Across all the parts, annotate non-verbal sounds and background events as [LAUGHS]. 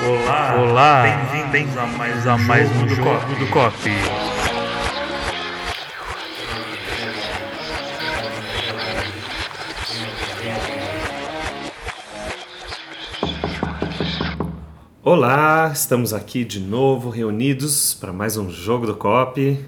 Olá, Olá. bem-vindos a mais, a mais um jogo do Cop. Olá, estamos aqui de novo reunidos para mais um jogo do COP.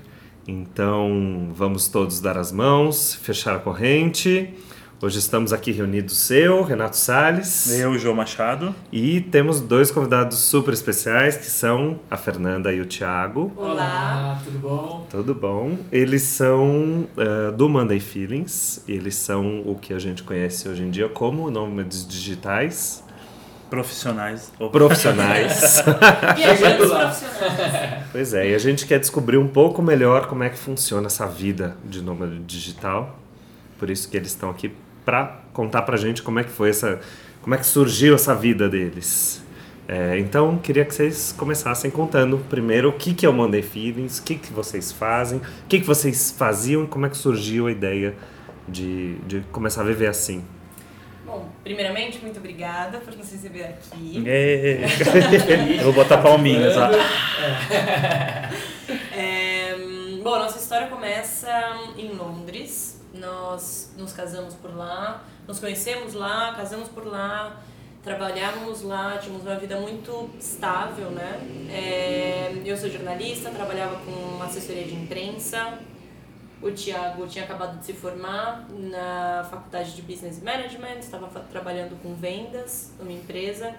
Então vamos todos dar as mãos, fechar a corrente. Hoje estamos aqui reunidos eu, Renato Sales. Eu, João Machado. E temos dois convidados super especiais que são a Fernanda e o Thiago. Olá, tudo bom? Tudo bom. Eles são uh, do Monday Feelings. Eles são o que a gente conhece hoje em dia como nômades digitais. Profissionais. Profissionais. [LAUGHS] Viajantes profissionais. Pois é, e a gente quer descobrir um pouco melhor como é que funciona essa vida de nômade digital. Por isso que eles estão aqui para contar pra gente como é que foi essa. como é que surgiu essa vida deles. É, então, queria que vocês começassem contando primeiro o que, que é o Monday Feelings, o que, que vocês fazem, o que, que vocês faziam e como é que surgiu a ideia de, de começar a viver assim. Bom, primeiramente, muito obrigada por nos receber aqui. É. Eu vou botar palminhas. [LAUGHS] ó. É, bom, nossa história começa em Londres. Nós nos casamos por lá, nos conhecemos lá, casamos por lá, trabalhávamos lá, tínhamos uma vida muito estável, né? É, eu sou jornalista, trabalhava com assessoria de imprensa. O Tiago tinha acabado de se formar na faculdade de Business Management, estava trabalhando com vendas numa empresa.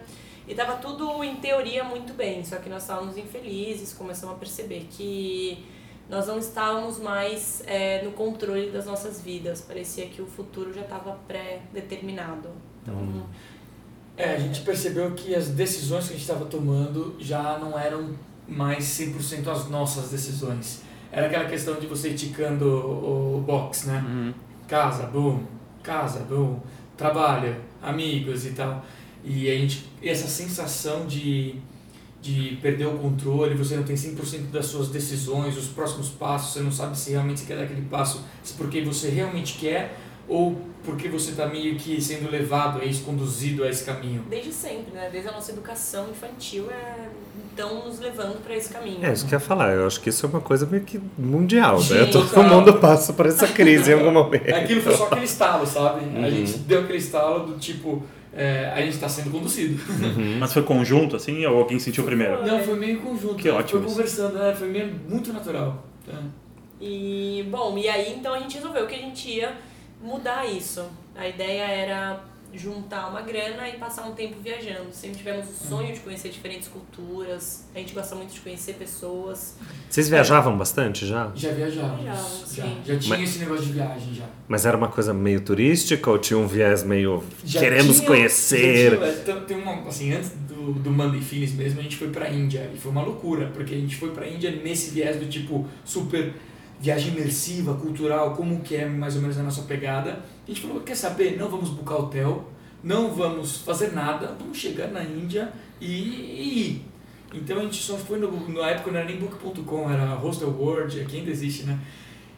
E estava tudo, em teoria, muito bem, só que nós estávamos infelizes, começamos a perceber que nós não estávamos mais é, no controle das nossas vidas. Parecia que o futuro já estava pré-determinado. Então, É, a gente percebeu que as decisões que a gente estava tomando já não eram mais 100% as nossas decisões. Era aquela questão de você ir ticando o, o box, né? Uhum. Casa, boom, casa, boom, trabalho, amigos e tal. E a gente, essa sensação de, de perder o controle, você não tem 100% das suas decisões, os próximos passos, você não sabe se realmente você quer dar aquele passo, se porque você realmente quer ou porque você está meio que sendo levado, a isso, conduzido a esse caminho. desde sempre, né? Desde a nossa educação infantil, é, estão nos levando para esse caminho. É, isso que eu ia falar. Eu acho que isso é uma coisa meio que mundial, né? Sim, Todo total. mundo passa por essa crise em algum [LAUGHS] momento. Aquilo foi só aquele estalo, sabe? Uhum. A gente deu aquele estalo do tipo, é, a gente está sendo conduzido. Mas foi conjunto, assim, ou alguém sentiu primeiro? Não, foi meio conjunto. Que né? ótimo Foi conversando, né? foi meio muito natural. É. E, bom, e aí então a gente resolveu que a gente ia mudar isso. A ideia era juntar uma grana e passar um tempo viajando. Sempre tivemos o sonho de conhecer diferentes culturas. A gente gosta muito de conhecer pessoas. Vocês viajavam bastante já? Já viajávamos. Viajávamos, já, sim. já tinha Mas- esse negócio de viagem já. Mas era uma coisa meio turística ou tinha um viés meio Já queremos tinha- conhecer? já tinha- então, tem uma, assim, antes do, do Monday Feelings mesmo, a gente foi pra Índia. E foi uma loucura, porque a gente foi pra Índia nesse viés do tipo super viagem imersiva, cultural, como que é mais ou menos a nossa pegada. A gente falou, quer saber? Não vamos buscar hotel, não vamos fazer nada, vamos chegar na Índia e, ir. Então a gente só foi, no, na época não era nem book.com, era Hostel World, aqui ainda existe, né?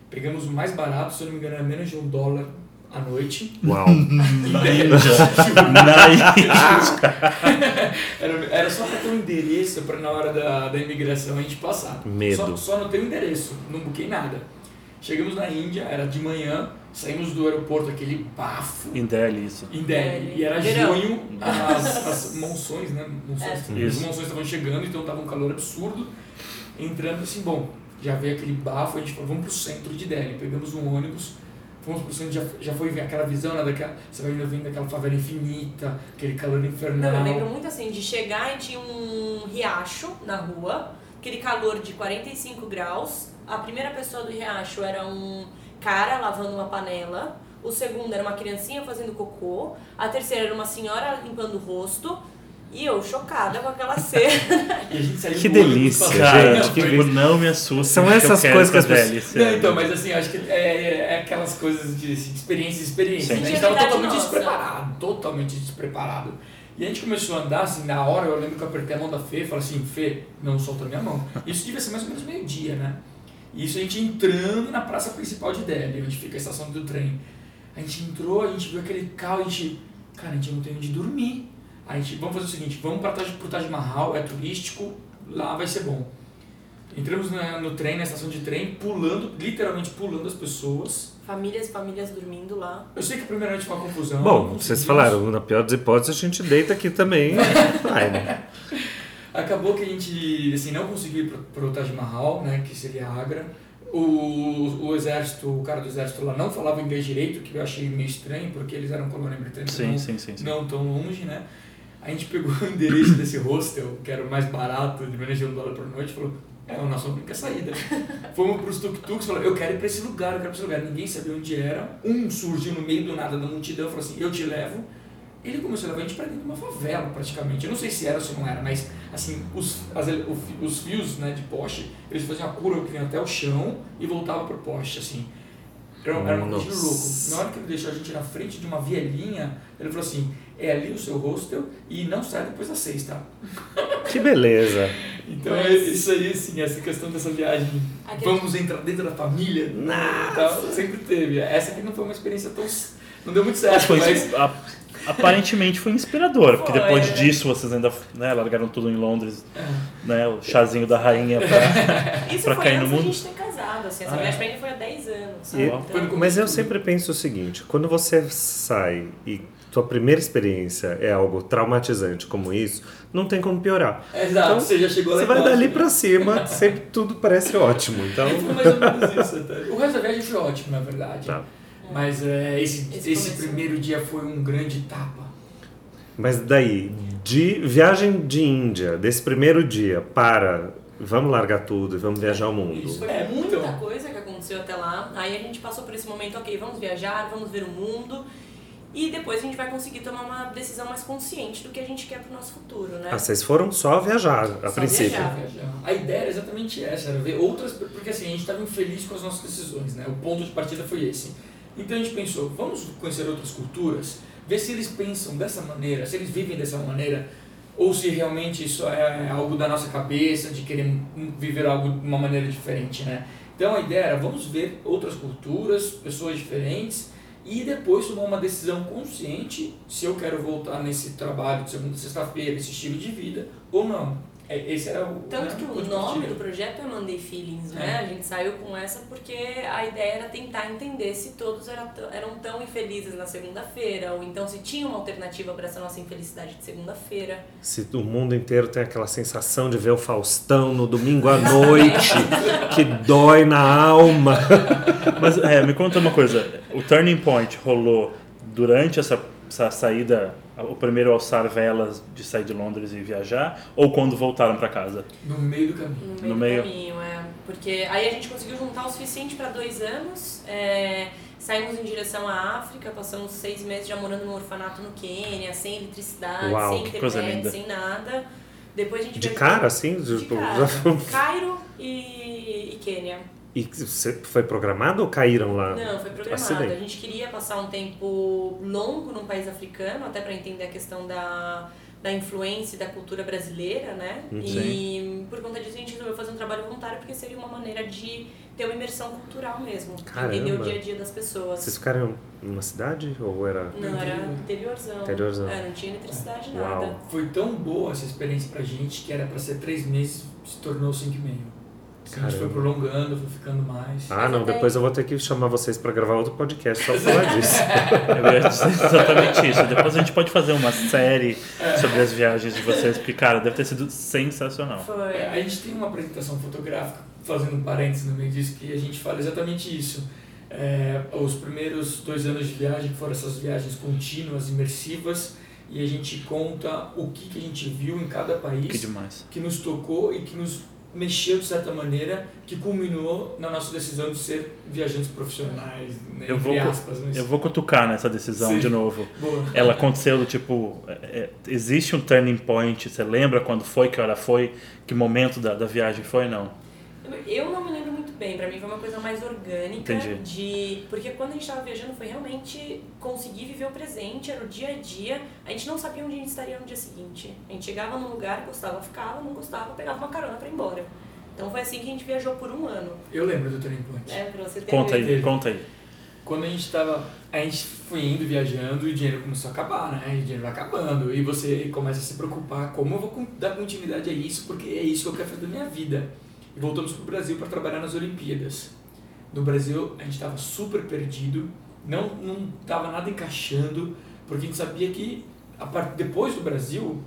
Pegamos o mais barato, se eu não me engano, era menos de um dólar à noite. Uau. [LAUGHS] [LAUGHS] Era, era só para ter um endereço para na hora da, da imigração a gente passar. Medo. Só, só não tem um endereço, não buquei nada. Chegamos na Índia, era de manhã, saímos do aeroporto, aquele bafo Em Delhi, isso. em Delhi. E era Verão. junho, [LAUGHS] as, as monções, né? Monções, É. As monções estavam chegando, então tava um calor absurdo. Entrando assim, bom, já veio aquele bafo, a gente falou, vamos pro centro de Delhi. Pegamos um ônibus, fomos pro centro, já, já foi aquela visão, né? Daquela, você vai indo vendo aquela favela infinita, aquele calor infernal. Não, eu lembro muito assim de chegar e tinha um riacho na rua, aquele calor de 45 graus. A primeira pessoa do riacho era um cara lavando uma panela. O segundo era uma criancinha fazendo cocô. A terceira era uma senhora limpando o rosto. E eu chocada com aquela cena. [LAUGHS] E a gente saiu Que delícia, Cara, gente, que delícia. não me assusta. São essas quero coisas que as pessoas- Não, então, mas assim, acho que é, é aquelas coisas de assim, experiência e experiência. Sim. Né? A gente De estava totalmente nossa. despreparado, totalmente despreparado. E a gente começou a andar, assim, na hora eu lembro que eu apertei a mão da Fê e falei assim, Fê, não solta a minha mão. Isso devia ser mais ou menos meio-dia, né? E isso a gente entrando na praça principal de Delhi, onde fica a estação do trem. A gente entrou, a gente viu aquele carro, a gente, cara, a gente não tem onde dormir. A gente, vamos fazer o seguinte, vamos para Taj, pro Taj Mahal, é turístico, lá vai ser bom. Entramos na- no trem, na estação de trem, pulando, literalmente pulando as pessoas. Famílias, famílias dormindo lá. Eu sei que primeiramente foi uma confusão. Bom, vocês falaram, na pior das hipóteses, a gente deita aqui também. [LAUGHS] Vai, né? Acabou que a gente assim, não conseguiu ir pro, pro Taj Mahal, né, que seria Agra. O, o exército, o cara do exército lá não falava inglês direito, que eu achei meio estranho, porque eles eram colônia britânica, Sim, não, sim, sim. sim. não tão longe, né? A gente pegou o endereço desse hostel, que era o mais barato, de menos de um dólar por noite, e falou, é, a nossa única saída. Fomos pros tuk-tuks, falou, eu quero ir pra esse lugar, eu quero ir pra esse lugar. Ninguém sabia onde era. Um surgiu no meio do nada da multidão, falou assim, eu te levo. Ele começou a levar a gente pra dentro de uma favela, praticamente. Eu não sei se era ou se não era, mas, assim, os, as, o os fios, né, de poste, eles faziam a curva que vinha até o chão e voltava pro poste, assim. Era, era uma coisa de louco. Nossa. Na hora que ele deixou a gente na frente de uma vielinha, ele falou assim, é ali o seu hostel e não sai depois das seis, tá? [LAUGHS] Que beleza. Então Mas- é isso aí, assim, essa questão dessa viagem, Aquele- vamos entrar dentro da família, tal, sempre teve. Essa aqui não foi uma experiência tão... não deu muito certo, Foi, mas... a- aparentemente foi inspirador, porque depois né? disso vocês ainda né, largaram tudo em Londres, É. né, o chazinho da rainha pra... [LAUGHS] [LAUGHS] Isso Pra cair no antes da mundo? gente ter casado, assim. Essa Ah, viagem é. pra ele foi há 10 anos, E- Então, Mas eu sempre penso o seguinte: quando você sai e tua primeira experiência é algo traumatizante como isso, não tem como piorar. Exato, Então, você já chegou lá Você vai embaixo, dali né? pra cima, [LAUGHS] sempre tudo parece ótimo. Então, Foi mais ou menos isso até. O resto da viagem foi ótimo, na verdade. Tá. Mas é, esse, Esse esse, primeiro dia foi um grande tapa. mas daí, de viagem de Índia, desse primeiro dia para vamos largar tudo e vamos viajar o mundo. Isso. Foi É, muita então. coisa que aconteceu até lá. Aí a gente passou por esse momento, ok, vamos viajar, vamos ver o mundo. E depois a gente vai conseguir tomar uma decisão mais consciente do que a gente quer pro nosso futuro, né? Ah, vocês foram só viajar a Só princípio. viajar. Viajar. A ideia era exatamente essa, era ver outras, porque assim, a gente estava infeliz com as nossas decisões, né? O ponto de partida foi esse. Então a gente pensou, vamos conhecer outras culturas, ver se eles pensam dessa maneira, se eles vivem dessa maneira, ou se realmente isso é algo da nossa cabeça, de querer viver algo de uma maneira diferente, né? Então a ideia era, vamos ver outras culturas, pessoas diferentes, e depois tomar uma decisão consciente se eu quero voltar nesse trabalho de segunda sexta-feira, esse estilo de vida, ou não. É, Esse era o Tanto né, que o nome partida. do projeto é Monday Feelings, né? É. A gente saiu com essa porque a ideia era tentar entender se todos eram, tão- eram tão infelizes na segunda-feira, ou então se tinha uma alternativa para essa nossa infelicidade de segunda-feira. Se o mundo inteiro tem aquela sensação de ver o Faustão no domingo à noite, [LAUGHS] que dói na alma. [LAUGHS] Mas é, me conta uma coisa, o turning point rolou durante essa, essa saída, o primeiro alçar velas de sair de Londres e viajar, ou quando voltaram pra casa? No meio do caminho. No meio No do meio. caminho, é. Porque aí a gente conseguiu juntar o suficiente para dois anos. é, saímos em direção à África, passamos seis meses já morando num orfanato no Quênia, sem eletricidade, Uau, sem internet, sem nada. Depois a gente De cara, assim? De Tipo, cara. [LAUGHS] Cairo e, e Quênia. E você foi programado ou caíram lá? Não, foi programado. Acidente. A gente queria passar um tempo longo num país africano, até para entender a questão da, da influência e da cultura brasileira, né? Hum, E por conta disso a gente resolveu fazer um trabalho voluntário porque seria uma maneira de ter uma imersão cultural mesmo. Caramba. Entender o dia a dia das pessoas. Vocês ficaram numa cidade ou era Não, era interiorzão. Interiorzão. É, não tinha eletricidade, Uau. nada. Foi tão boa essa experiência pra gente que era pra ser três meses, se tornou cinco e meio. A gente foi prolongando, foi ficando mais. Ah, não, até- depois eu vou ter que chamar vocês pra gravar outro podcast só pra falar [LAUGHS] disso. Dizer [LAUGHS] exatamente isso. Depois a gente pode fazer uma série sobre as viagens de vocês, porque, cara, deve ter sido sensacional. Foi. É, a gente tem uma apresentação fotográfica, fazendo um parênteses no meio disso, que a gente fala exatamente isso. É, os primeiros dois anos de viagem foram essas viagens contínuas, imersivas, e a gente conta o que, que a gente viu em cada país Que demais. que nos tocou e que nos mexeu de certa maneira, que culminou na nossa decisão de ser viajantes profissionais, né, Eu entre vou, aspas. Mas... eu vou cutucar nessa decisão Sim. de novo. Boa. Ela aconteceu do tipo. é, é, existe um turning point? Você lembra quando foi, que hora foi, que momento da, da viagem foi? Não. Eu não me lembro muito bem, pra mim foi uma coisa mais orgânica Entendi. de. Porque quando a gente tava viajando foi realmente conseguir viver o presente, era o dia a dia. A gente não sabia onde a gente estaria no dia seguinte. A gente chegava num lugar, gostava, ficava, não gostava, pegava uma carona pra ir embora. Então foi assim que a gente viajou por um ano. Eu lembro do Turning Point. Né, pra você ter Conta aí, conta aí. quando a gente tava. A gente foi indo viajando e o dinheiro começou a acabar, né? E o dinheiro vai acabando. E você começa a se preocupar como eu vou dar continuidade a isso, porque é isso que eu quero fazer da minha vida. E voltamos pro Brasil para trabalhar nas Olimpíadas. No Brasil a gente estava super perdido, não não tava nada encaixando, porque a gente sabia que a part... depois do Brasil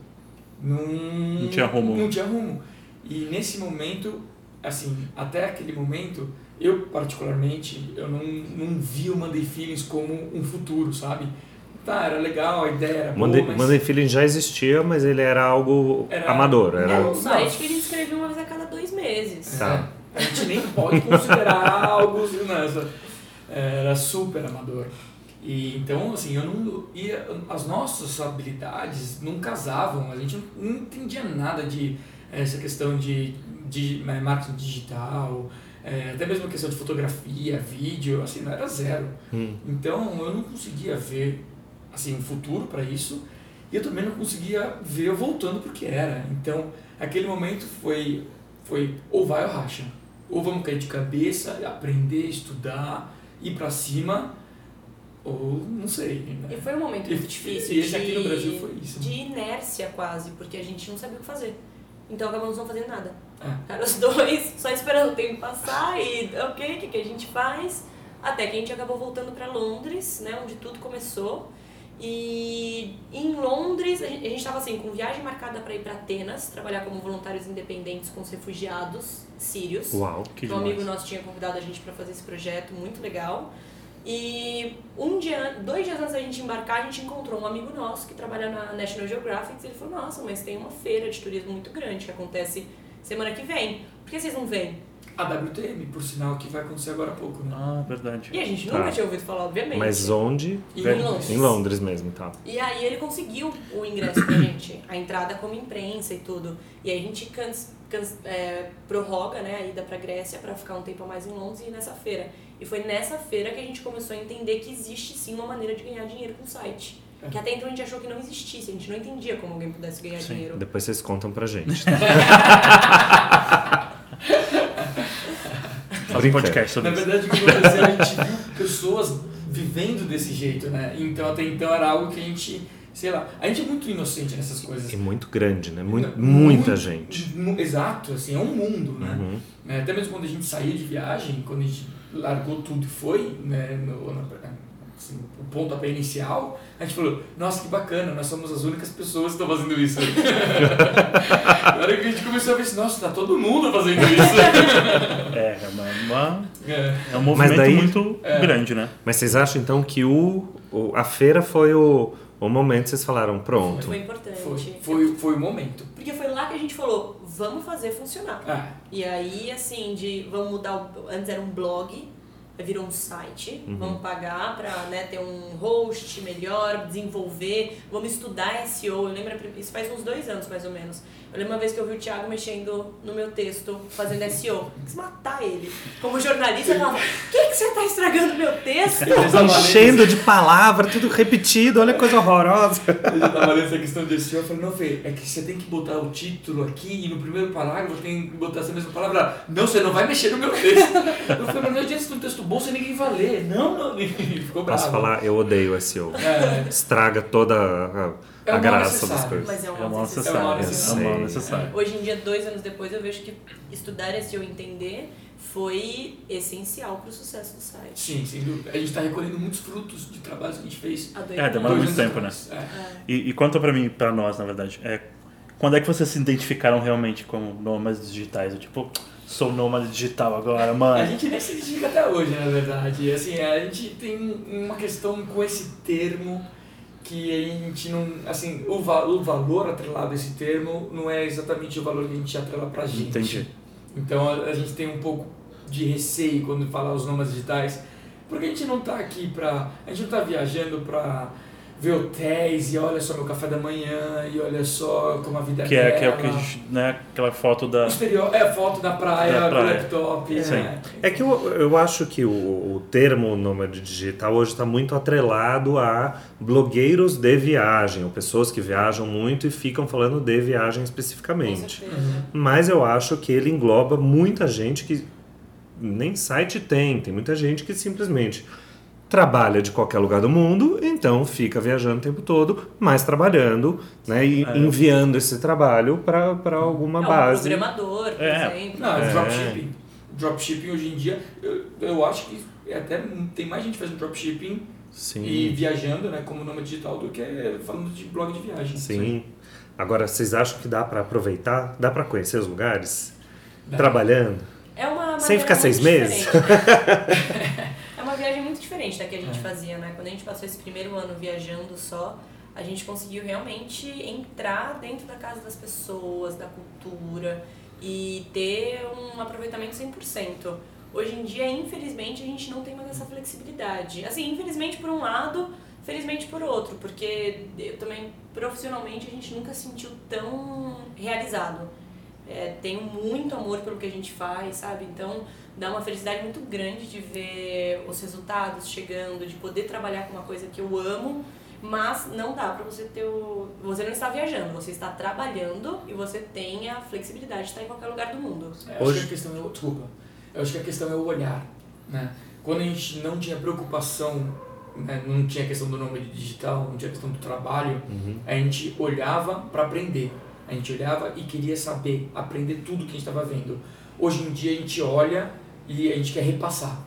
não, Não tinha rumo. Não tinha rumo. E nesse momento, assim, até aquele momento, eu particularmente, eu não, não vi o Monday Feelings como um futuro, sabe? Tá, era legal, a ideia era boa, Monday, mas... Monday Feeling já existia, mas ele era algo Era- amador. Era Era... um site que a gente escrevia uma vez a cada dois meses. Tá. É, a gente nem pode considerar algo nessa. Era super amador. E então, assim, eu não ia, as nossas habilidades não casavam, a gente não, não entendia nada de eh, essa questão de, de eh, marketing digital, eh, até mesmo a questão de fotografia, vídeo, assim, não era zero. Hum. Então, eu não conseguia ver assim um futuro para isso e eu também não conseguia ver eu voltando porque era. Então, aquele momento foi foi ou vai ou racha. Ou vamos cair de cabeça, aprender, estudar, ir para cima, ou não sei. né? E foi um momento muito difícil e esse de, aqui no Brasil foi isso. de inércia quase, porque a gente não sabia o que fazer. Então acabamos não fazendo nada. É. Os dois só esperando o tempo passar e, ok, o que, que a gente faz? Até que a gente acabou voltando para Londres, né, onde tudo começou. E em Londres, a gente estava assim, com viagem marcada para ir para Atenas, trabalhar como voluntários independentes com os refugiados sírios. Uau. Que um amigo demais. nosso tinha convidado a gente para fazer esse projeto, muito legal. E um dia, dois dias antes da gente embarcar, a gente encontrou um amigo nosso que trabalha na National Geographic e ele falou: Nossa, mas tem uma feira de turismo muito grande que acontece semana que vem. Por que vocês não vêm? A WTM, por sinal, que vai acontecer agora há pouco, né? Ah, verdade. E a gente Tá. nunca tinha ouvido falar, obviamente. Mas onde? em. Londres. Em Londres mesmo, tá. E aí ele conseguiu o ingresso pra gente, a entrada como imprensa e tudo. E aí a gente cans, cans- é, prorroga né, a ida pra Grécia pra ficar um tempo a mais em Londres e ir nessa feira. E foi nessa feira que a gente começou a entender que existe sim uma maneira de ganhar dinheiro com o site. É. Que até então a gente achou que não existisse, a gente não entendia como alguém pudesse ganhar Sim. dinheiro. Depois vocês contam pra gente. [LAUGHS] [LAUGHS] Faz um podcast sobre Na isso. verdade, o que aconteceu, a gente viu pessoas vivendo desse jeito, né? Então, até então era algo que a gente, sei lá, a gente é muito inocente nessas coisas. E muito grande, né? Mu- muita gente. Exato, assim, é um mundo, né? Uhum. É, Até mesmo quando a gente saía de viagem, quando a gente largou tudo e foi, né, no, na- assim, o pontapé inicial, a gente falou, nossa, que bacana, nós somos as únicas pessoas que estão fazendo isso. [LAUGHS] Agora que a gente começou a ver assim, nossa, tá todo mundo fazendo isso. [LAUGHS] É, é, uma- É. é um movimento daí- muito É. grande, né? Mas vocês acham então que o, o- a feira foi o, o momento que vocês falaram, pronto. Foi importante. Foi, foi, foi o momento. Porque foi lá que a gente falou, vamos fazer funcionar. Ah, E aí, assim, de vamos mudar o. Antes era um blog, virou um site, Uhum. vamos pagar pra né, ter um host melhor, desenvolver, vamos estudar SEO. Eu lembro, isso faz uns dois anos mais ou menos. Eu lembro uma vez que eu vi o Thiago mexendo no meu texto, fazendo SEO. Quis matar ele. Como jornalista, eu falava: o que, que você tá estragando meu texto? Enchendo de palavra, tudo repetido, olha que coisa horrorosa. Eu já tava lendo essa questão de SEO, eu falei, não, Fê, é que você tem que botar o título aqui e no primeiro parágrafo tem que botar essa mesma palavra. Não, você não vai mexer no meu texto. Eu falei, mas não adianta um texto bom, você ninguém vai ler. Não, não, ele ficou bravo. Posso falar, eu odeio SEO. É, Estraga toda a, É a um mal graça das necessário. coisas. Mas é É necessidade. É uma necessária. É uma necessária. necessária. Hoje em dia, dois anos depois, eu vejo que estudar SEO e entender foi essencial pro sucesso do site. sim, sem dúvida. A gente tá recolhendo muitos frutos de trabalhos que a gente fez. Há dois É, demora muito tempo, anos atrás. É. E, e conta pra mim, pra nós, na verdade, é, quando é que vocês se identificaram realmente como nômades digitais? Eu, tipo, sou nômade digital agora, A mano. gente nem se identifica até hoje, na verdade. Assim, a gente tem uma questão com esse termo que a gente não. Assim, o, va o valor atrelado a esse termo não é exatamente o valor que a gente atrela pra gente. Entendi. Então a, a gente tem um pouco de receio quando fala os nômades digitais, porque a gente não tá aqui pra. A gente não tá viajando pra ver hotéis e olha só meu café da manhã e olha só como a vida Que é, que é o que a gente, né, aquela foto da... Exterior, é a foto da praia, Da do praia. laptop. Sim. né? É que eu, eu acho que o, o termo nômade digital hoje está muito atrelado a blogueiros de viagem, ou pessoas que viajam muito e ficam falando de viagem especificamente. Mas eu acho que ele engloba muita gente que nem site tem, tem muita gente que simplesmente trabalha de qualquer lugar do mundo, então fica viajando o tempo todo, mas trabalhando, né, e É. enviando esse trabalho para alguma É um base. programador, por É. exemplo. Não, É. dropshipping. Dropshipping hoje em dia, eu, eu acho que é até tem mais gente fazendo dropshipping Sim. e viajando, né, como nome digital, do que falando de blog de viagem. Sim. Agora, vocês acham que dá para aproveitar? Dá para conhecer os lugares? Dá. Trabalhando? É uma Sem ficar seis meses? [LAUGHS] diferente. da que a gente É. fazia, né? Quando a gente passou esse primeiro ano viajando só, a gente conseguiu realmente entrar dentro da casa das pessoas, da cultura e ter um aproveitamento 100%. Hoje em dia, infelizmente, a gente não tem mais essa flexibilidade. Assim, infelizmente por um lado, felizmente por outro, porque eu também profissionalmente a gente nunca se sentiu tão realizado. É, tenho muito amor pelo que a gente faz, sabe? Então dá uma felicidade muito grande de ver os resultados chegando, de poder trabalhar com uma coisa que eu amo, mas não dá pra você ter o. Você não está viajando, você está trabalhando e você tem a flexibilidade de estar em qualquer lugar do mundo. É, Hoje- acho que a questão é o, desculpa. Eu acho que a questão é o olhar, né? Quando a gente não tinha preocupação, né, não tinha questão do nome digital, não tinha questão do trabalho, Uhum. a gente olhava para aprender. A gente olhava e queria saber, aprender tudo que a gente estava vendo. Hoje em dia a gente olha e a gente quer repassar.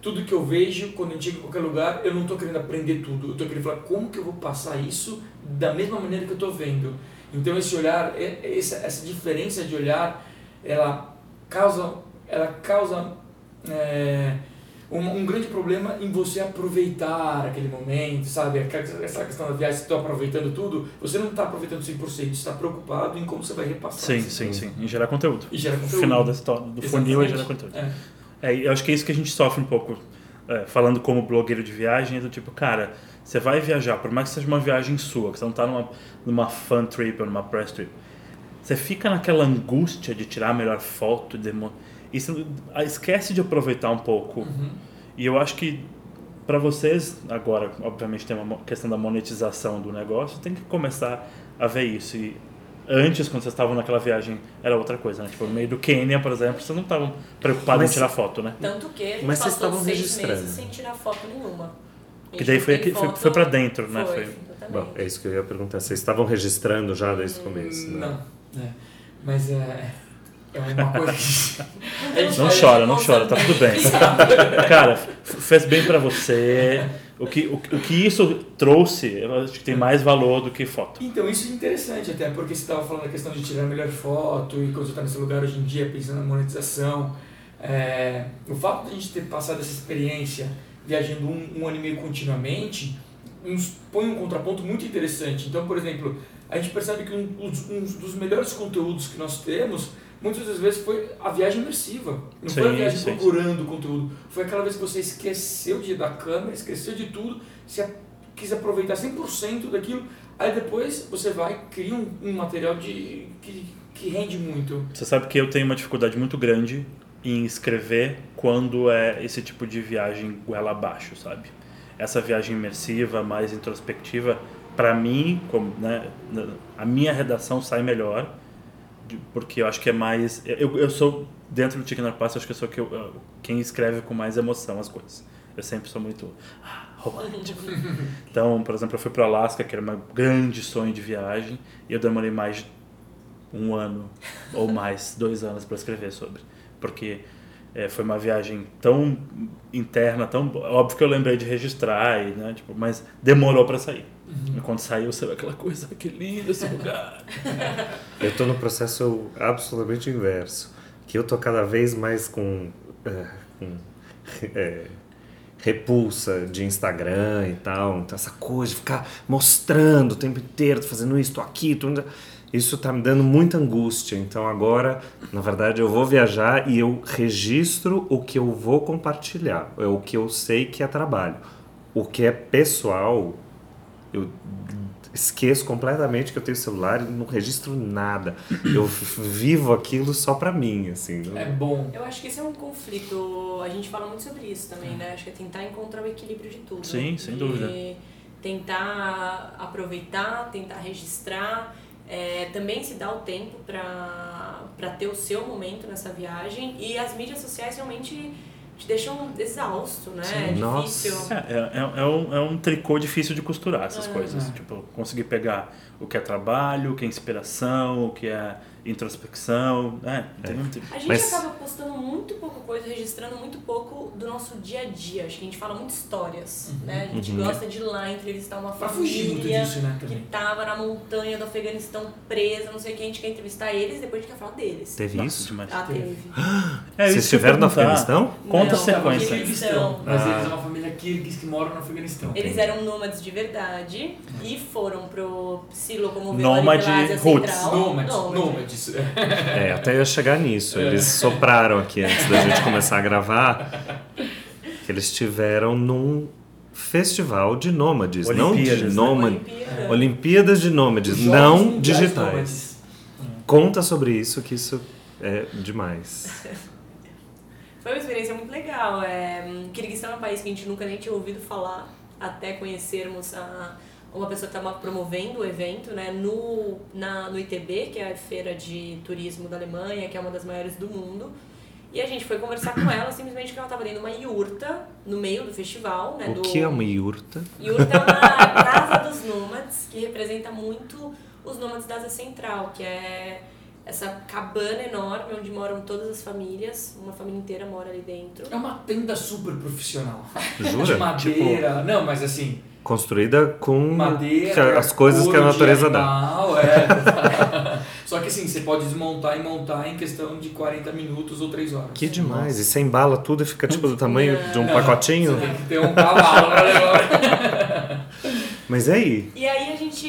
Tudo que eu vejo, quando a gente chega em qualquer lugar, eu não estou querendo aprender tudo. Eu estou querendo falar como que eu vou passar isso da mesma maneira que eu estou vendo. Então esse olhar, essa diferença de olhar, ela causa, ela causa é, um, um grande problema em você aproveitar aquele momento, sabe? Essa questão da viagem, você está aproveitando tudo, você não está aproveitando 100%, você está preocupado em como você vai repassar. Sim, sim, sim. Em gerar conteúdo. E gera No conteúdo. final da história, do funil é gerar conteúdo. É. É, e eu acho que é isso que a gente sofre um pouco, é, falando como blogueiro de viagem, é do tipo, cara, você vai viajar, por mais que seja uma viagem sua, que você não tá numa, numa fun trip ou numa press trip, você fica naquela angústia de tirar a melhor foto, demo, e você ah, esquece de aproveitar um pouco. Uhum. E eu acho que para vocês, agora, obviamente tem uma questão da monetização do negócio, tem que começar a ver isso. E antes, quando vocês estavam naquela viagem, era outra coisa, né? Tipo, no meio do Quênia, por exemplo, vocês não estavam preocupados Mas- em tirar foto, né? Tanto que a gente Mas vocês passou estavam seis registrando. meses sem tirar foto nenhuma. Que daí foi, aqui- foi, foto- foi pra dentro, né? Foi, Foi. exatamente. Bom, é isso que eu ia perguntar. Vocês estavam registrando já desde o começo, né? Não, é. mas é, é uma coisa que... [LAUGHS] Não faz- chora, não chora, tá tudo bem. Cara, fez bem pra você. O que, o, o que isso trouxe, eu acho que tem mais valor do que foto. Então, isso é interessante até, porque você estava falando da questão de tirar a melhor foto e quando você está nesse lugar hoje em dia, pensando na monetização. é, o fato de a gente ter passado essa experiência viajando um, um ano e meio continuamente nos põe um contraponto muito interessante. Então, por exemplo, a gente percebe que um, um dos melhores conteúdos que nós temos, muitas das vezes, foi a viagem imersiva. Não foi a Sim, viagem sim, sim. procurando conteúdo. Foi aquela vez que você esqueceu de, da câmera, esqueceu de tudo, se quis aproveitar 100% daquilo, aí depois você vai cria um, um material de, que, que rende muito. Você sabe que eu tenho uma dificuldade muito grande em escrever quando é esse tipo de viagem goela abaixo, sabe? Essa viagem imersiva, mais introspectiva, pra mim, como, né, a minha redação sai melhor, de- porque eu acho que é mais. Eu, eu sou, dentro do Chicken Pass, eu acho que eu sou que eu- quem escreve com mais emoção as coisas. Eu sempre sou muito ah, romântico. [LAUGHS] Então, por exemplo, eu fui para Alasca, que era um grande sonho de viagem, e eu demorei mais de um ano ou mais, [LAUGHS] dois anos para escrever sobre. Porque é, foi uma viagem tão interna, tão. Óbvio que eu lembrei de registrar, e, né, tipo, mas demorou para sair. E quando saiu, saiu aquela coisa, que lindo esse lugar. [LAUGHS] Eu tô no processo absolutamente inverso. Que eu tô cada vez mais com, é, com é, repulsa de Instagram e tal. Então, essa coisa de ficar mostrando o tempo inteiro, tô fazendo isso, tô aqui, tô... Isso tá me dando muita angústia. Então agora, na verdade, eu vou viajar e eu registro o que eu vou compartilhar. É o que eu sei que é trabalho. O que é pessoal, eu esqueço completamente que eu tenho celular e não registro nada. Eu vivo aquilo só pra mim, assim. não- É bom. Eu acho que esse é um conflito, a gente fala muito sobre isso também, né? Acho que é tentar encontrar o equilíbrio de tudo. Sim, sem E dúvida. Tentar aproveitar, tentar registrar, é, também se dar o tempo para ter o seu momento nessa viagem. E as mídias sociais realmente te deixam exausto, né? Sim, é nossa. difícil. É, é, é, um, é um tricô difícil de costurar essas É. coisas. É. Tipo, conseguir pegar o que é trabalho, o que é inspiração, o que é introspecção. É, tem muito. A gente Mas- acaba postando muito pouco coisa, registrando muito pouco do nosso dia a dia. Acho que a gente fala muito histórias, né? A gente Uhum. gosta de ir lá entrevistar uma Pra família disso, né, que tava na montanha do Afeganistão presa, não sei o que, a gente quer entrevistar eles, depois a gente quer falar deles. Teve Nossa, isso? demais. Ah, teve. [GASPS] É, Vocês estiveram no. Afeganistão? Conta a Não, sequência. tava Kirguistão. Mas Ah. eles são uma família kirguis que moram no Afeganistão. Eles eram nômades de verdade e foram pro se locomover Nômade Ásia roots. Central. Nômades, Nômade. Nômades. É, até ia chegar nisso. Eles sopraram aqui antes da gente começar a gravar que eles estiveram num festival de nômades, não de Olimpíadas, né? nômade. Olimpíada. Olimpíadas de nômades, Os Jogos não digitais. Nômades. Conta sobre isso, que isso é demais. Foi uma experiência muito legal. É, Kirguistão é um país que a gente nunca nem tinha ouvido falar até conhecermos a, uma pessoa que estava promovendo o evento né, no, na, no ITB, que é a feira de turismo da Alemanha, que é uma das maiores do mundo. E a gente foi conversar com ela simplesmente porque ela estava dentro de uma iurta no meio do festival. Né, O do, que é uma iurta? Yurta é uma casa dos nômades que representa muito os nômades da Ásia Central, que é essa cabana enorme onde moram todas as famílias, uma família inteira mora ali dentro. É uma tenda super profissional. De Jura? madeira. Não, mas assim, Construída com madeira. as coisas que a natureza dá. é. [LAUGHS] Só que assim, você pode desmontar e montar em questão de 40 minutos ou 3 horas. Que demais. E você embala tudo e fica tipo do tamanho [LAUGHS] de um Não, pacotinho. Você tem que ter um cavalo pra levar. [LAUGHS] Mas e aí? E aí a gente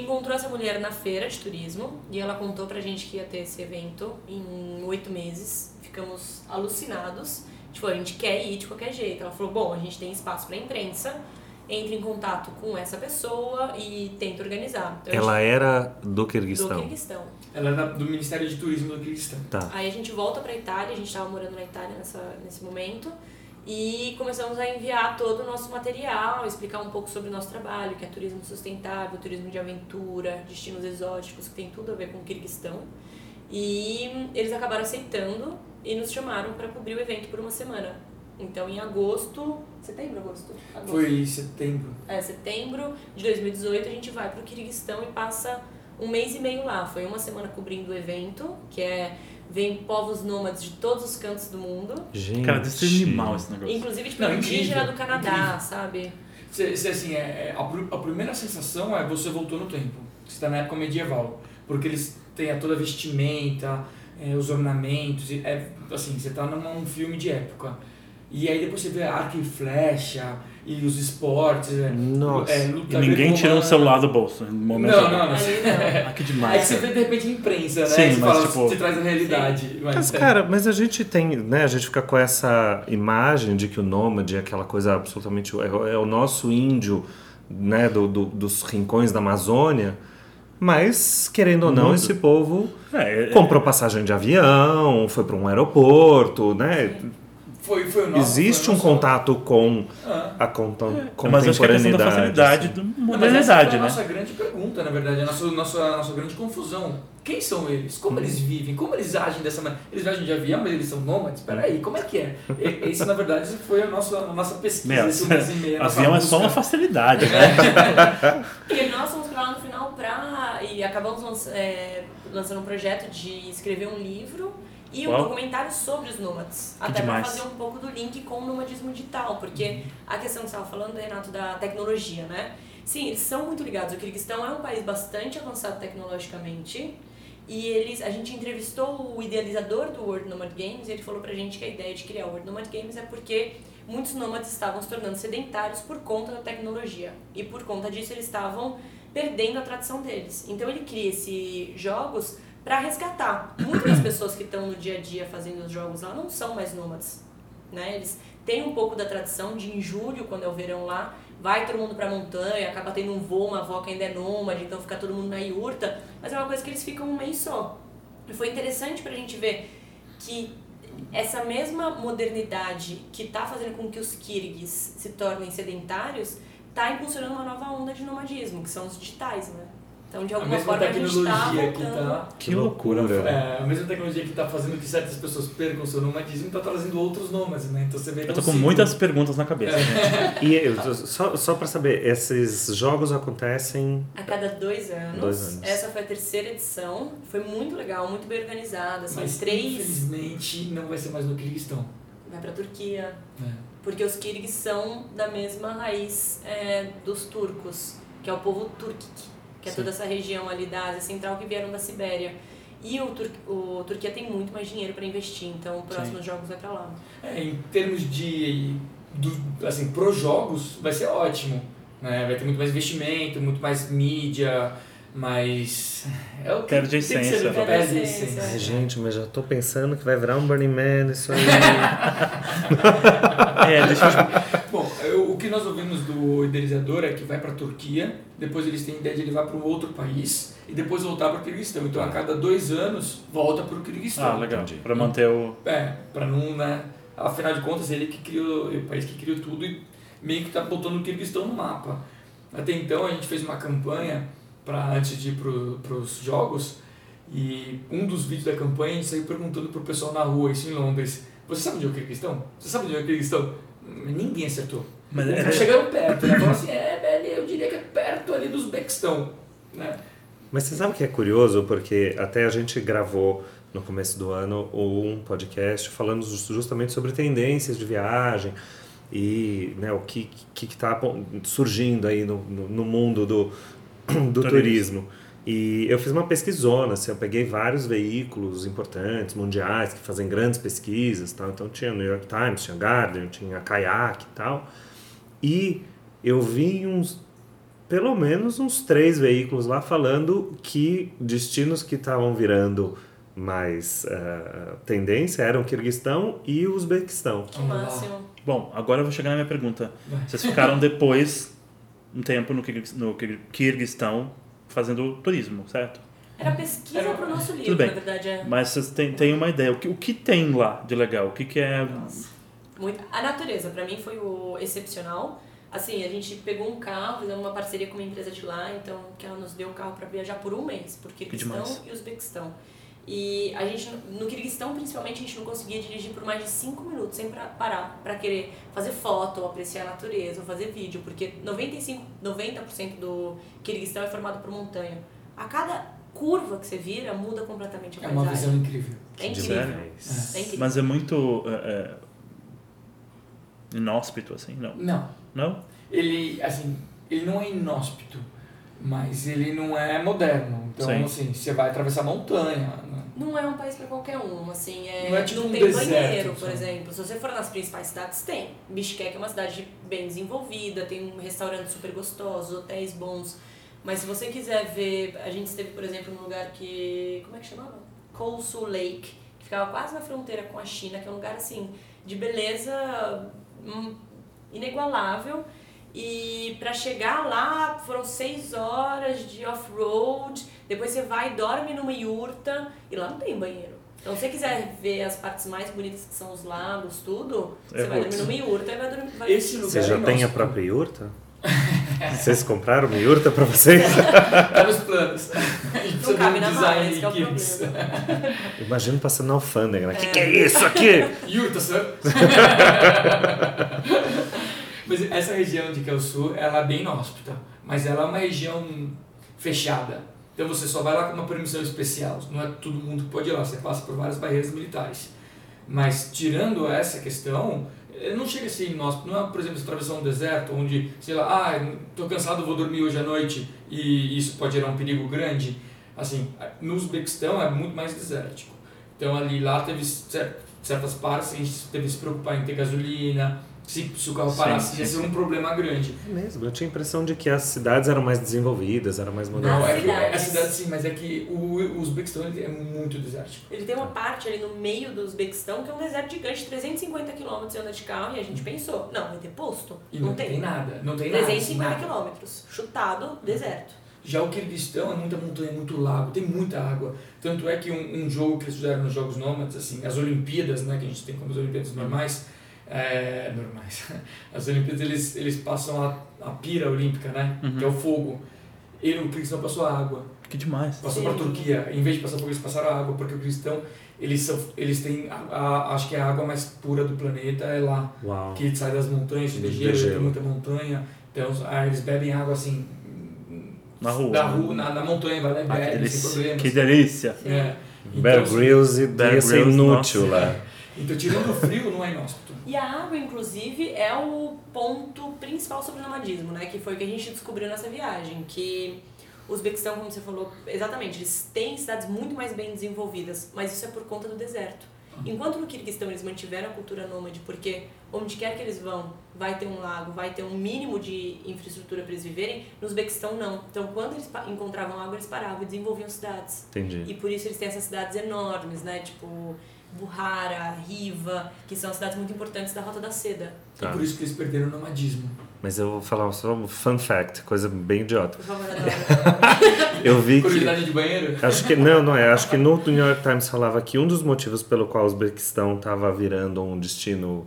encontrou essa mulher na feira de turismo e ela contou pra gente que ia ter esse evento em oito meses. Ficamos alucinados. Tipo, a gente quer ir de qualquer jeito. Ela falou, bom, a gente tem espaço pra imprensa, entre em contato com essa pessoa e tenta organizar. Então, a Ela era do gente, do Kirguistão. Kirguistão. Ela da- do Ministério de Turismo do Kirguistão. Tá. Aí a gente volta pra Itália, a gente tava morando na Itália nessa, nesse momento. E começamos a enviar todo o nosso material, explicar um pouco sobre o nosso trabalho, que é turismo sustentável, turismo de aventura, destinos exóticos, que tem tudo a ver com o Kirguistão. E eles acabaram aceitando e nos chamaram para cobrir o evento por uma semana. Então, em agosto, setembro, agosto? agosto. Foi em setembro. É, setembro de 2018 a gente vai pro Kirguistão e passa um mês e meio lá. Foi uma semana cobrindo o evento, que é vem povos nômades de todos os cantos do mundo, Gente. Cara, deve ser animal esse negócio. inclusive tipo Não, indígena do Canadá, incrível. sabe? Cê, cê, assim, é, é, a, a primeira sensação é você voltou no tempo. Você está na época medieval. Porque eles têm a toda a vestimenta, é, os ornamentos. É, assim, você está num filme de época. E aí depois você vê arco e flecha e os esportes. É, Nossa. é, E ninguém tirou o celular do bolso no momento. Não, não, não. Aí não. [LAUGHS] Ah, que Aí demais. você vê de repente a imprensa, né? Sim, Aí você mas, fala, tipo- te traz a realidade. Mas, Mas, é. cara, mas a gente tem, né? A gente fica com essa imagem de que o nômade é aquela coisa absolutamente. É, é o nosso índio, né? Do, do- dos rincões da Amazônia. Mas, querendo ou não, Muito. esse povo É, é- comprou passagem de avião, foi para um aeroporto, né? Foi, foi o nosso. Existe foi o um nosso- contato com Ah. a conta, mas acho que é a questão da facilidade assim. da mas essa foi a né? nossa grande pergunta, na verdade, a nossa, nossa, nossa grande confusão. Quem são eles? Como eles vivem? Como eles agem dessa maneira? Eles viajam de avião, mas eles são nômades? Peraí, como é que é? E- Esse, na verdade, foi a nossa, a nossa pesquisa, Meu, esse um mês e meio. avião é só uma facilidade, né? [LAUGHS] E nós fomos pra lá no final pra. E acabamos é, lançando um projeto de escrever um livro e um Uau. documentário sobre os nômades. até demais. pra fazer um pouco do link com o nomadismo digital, porque a questão que você estava falando, Renato, da tecnologia, né? Sim, eles são muito ligados. O Kirguistão é um país bastante avançado tecnologicamente. E eles, a gente entrevistou o idealizador do World Nomad Games e ele falou pra gente que a ideia de criar o World Nomad Games é porque muitos nômades estavam se tornando sedentários por conta da tecnologia. E por conta disso eles estavam perdendo a tradição deles. Então ele cria esses jogos para resgatar. Muitas das pessoas que estão no dia a dia fazendo os jogos lá não são mais nômades. Né? Eles têm um pouco da tradição de em julho, quando é o verão lá, vai todo mundo pra montanha, acaba tendo um voo, uma avó que ainda é nômade, então fica todo mundo na iurta, mas é uma coisa que eles ficam um mês só. E foi interessante pra gente ver que essa mesma modernidade que tá fazendo com que os kirguis se tornem sedentários, tá impulsionando uma nova onda de nomadismo, que são os digitais, né? Então, de A alguma mesma forma, a gente tá tecnologia que voltando. tá. Que loucura. né? É, a mesma tecnologia que está fazendo que certas pessoas percam seu nomadismo está trazendo outros nômades, né? Então você vê que Eu é tô com ciclo. muitas perguntas na cabeça, gente. [LAUGHS] E eu- só, só para saber, esses jogos acontecem. A cada dois anos. Dois anos. Essa foi a terceira edição. Foi muito legal, muito bem organizada. Assim, Mas três infelizmente não vai ser mais no Kirguistão. vai pra Turquia. É. Porque os Kirguis são da mesma raiz é, dos turcos, que é o povo Turkic, que é Sim. toda essa região ali da Ásia Central que vieram da Sibéria. E o, Tur o Turquia tem muito mais dinheiro para investir, então os próximos jogos vai para lá. É, em termos de. Do, assim, pros jogos, vai ser ótimo. Né? Vai ter muito mais investimento, muito mais mídia, mas. É o que Perde a tem que ser, essência. né? A essência. Ai, gente, mas já tô pensando que vai virar um Burning Man isso aí. [LAUGHS] É, deixa eu... Bom, eu- o que nós ouvimos do idealizador é que vai para a Turquia, depois eles têm ideia de levar para um outro país e depois voltar para o Kirguistão. Então a cada dois anos volta para o Kirguistão. Ah, legal. Pra manter o... É, para não, né? Afinal de contas, ele que criou, é o país que criou tudo e meio que tá botando o Kirguistão no mapa. Até então a gente fez uma campanha para antes de ir para os jogos e um dos vídeos da campanha a gente saiu perguntando pro pessoal na rua, isso em Londres, você sabe onde é o Kirguistão? Você sabe onde é o Kirguistão? Ninguém acertou. Mas Eles é- chegaram perto, né? Falaram assim, é, velho, eu diria que é perto ali do Uzbequistão, né? Mas você sabe que é curioso? Porque até a gente gravou no começo do ano um podcast falando jus- justamente sobre tendências de viagem e né, o que está surgindo aí no, no, no mundo do, [CLEARS THROAT] do Turismo. turismo. E eu fiz uma pesquisona, assim, eu peguei vários veículos importantes, mundiais, que fazem grandes pesquisas. Tal. Então tinha New York Times, tinha Guardian, tinha Kayak e tal. E eu vi uns pelo menos uns três veículos lá falando que destinos que estavam virando mais eh, tendência eram o Kirguistão e o Uzbequistão. Máximo. Bom, agora eu vou chegar na minha pergunta. Vocês ficaram depois, um tempo no, Kirguis- no Kir- Kirguistão, fazendo turismo, certo? Era pesquisa Era- pro nosso livro, Tudo bem. na verdade. É. Mas vocês têm, têm uma ideia. O que, o que tem lá de legal? O que, que é... Muito. A natureza, pra mim, foi o excepcional. Assim, a gente pegou um carro, fizemos uma parceria com uma empresa de lá, então que ela nos deu o carro pra viajar por um mês, por Kirguistão e Uzbequistão. E a gente, no Kirguistão, principalmente, a gente não conseguia dirigir por mais de 5 minutos sem parar pra querer fazer foto, ou apreciar a natureza, ou fazer vídeo, porque 95, 90% do Kirguistão é formado por montanha. A cada curva que você vira, muda completamente a É uma paisagem. visão incrível. É incrível. Demais. É incrível. Mas é muito... é, é, inóspito, assim, não? Não, Não? ele, assim, ele não é inóspito, mas ele não é moderno. Então, Sim. assim, você vai atravessar montanha. né? Não é um país pra qualquer um, assim, é, Não é tipo um tem deserto, banheiro, por sabe? exemplo. Se você for nas principais cidades, tem. Bishkek é uma cidade bem desenvolvida, tem um restaurante super gostoso, hotéis bons. Mas se você quiser ver, a gente esteve, por exemplo, num lugar que, como é que chamava? Kosu Lake, que ficava quase na fronteira com a China, que é um lugar, assim, de beleza inigualável. E para chegar lá foram seis horas de off-road. Depois você vai e dorme numa yurta. E lá não tem banheiro. Então, se você quiser ver as partes mais bonitas que são os lagos, tudo, você É vai roots. dormir numa yurta e vai dormir. Vai Esse lugar Você é já tem a inóspito. própria yurta? [LAUGHS] Vocês compraram uma yurta pra vocês? [LAUGHS] Tá nos planos. Não cabe de na design mala, esse que é o problema. [LAUGHS] Imagino passando na alfândega, né? O que, que é isso aqui? Yurta, sir. mas essa região de Sul, ela é bem inóspita, mas ela é uma região fechada. Então você só vai lá com uma permissão especial. Não é todo mundo que pode ir lá, você passa por várias barreiras militares. Mas tirando essa questão, eh, não chega a ser inóspito. Não é, por exemplo, atravessar um deserto onde, sei lá, ah, tô cansado, vou dormir hoje à noite e isso pode gerar um perigo grande. Assim, no Uzbequistão é muito mais desértico. Então ali lá teve cer- certas partes a gente teve que se preocupar em ter gasolina, se, se o carro Sim, parasse sim, ia ser um problema grande. É mesmo, eu tinha a impressão de que as cidades eram mais desenvolvidas, eram mais Não, modernas. é que a cidades. cidade sim, mas é que o, o Uzbequistão ele é muito desértico. Ele tem uma parte ali no meio do Uzbequistão que é um deserto gigante de 350 km de anda de carro e a gente pensou, não, vai ter posto? E não, tem. nada, não tem 350 nada. nada. km, chutado, deserto. Já o Kirguistão é muita montanha, muito lago, tem muita água. Tanto é que um, um jogo que eles fizeram nos Jogos Nômades, assim, as Olimpíadas, né, que a gente tem como as Olimpíadas normais, é, normais, [LAUGHS] as Olimpíadas eles, eles passam a, a pira olímpica, né, Uhum. que é o fogo. ele, o cristão passou a água. Que demais. Passou para a Turquia. Em vez de passar fogo, eles passaram a água, porque o cristão, eles, são, eles têm, a, a- acho que a água mais pura do planeta é lá. Uau. Que sai das montanhas, de De gelo, tem muita montanha. Então, ah, eles bebem água assim... Na rua. Da rua, na, na montanha, vai lá e Ah, que bebe, sem delícia. problemas. Que delícia. É. Bear Então, Grylls e Bear Grylls, inútil nossa. lá. Então, tirando o frio, não é inóspito. E a água, inclusive, é o ponto principal sobre o nomadismo, né? Que foi o que a gente descobriu nessa viagem. Que o Uzbequistão, como você falou, exatamente, eles têm cidades muito mais bem desenvolvidas, mas isso é por conta do deserto. Enquanto no Kirguistão eles mantiveram a cultura nômade, porque onde quer que eles vão, vai ter um lago, vai ter um mínimo de infraestrutura para eles viverem, no Uzbequistão não. Então, quando eles encontravam água, eles paravam e desenvolviam cidades. Entendi. E por isso eles têm essas cidades enormes, né? Tipo Buhara, Riva, que são cidades muito importantes da Rota da Seda. Tá. E por isso que eles perderam o nomadismo. Mas eu vou falar só um fun fact, coisa bem idiota. Por favor, Adora. [LAUGHS] Eu vi que. Curiosidade de banheiro? Acho que não, não é. Acho que no New York Times falava que um dos motivos pelo qual o Uzbequistão estava virando um destino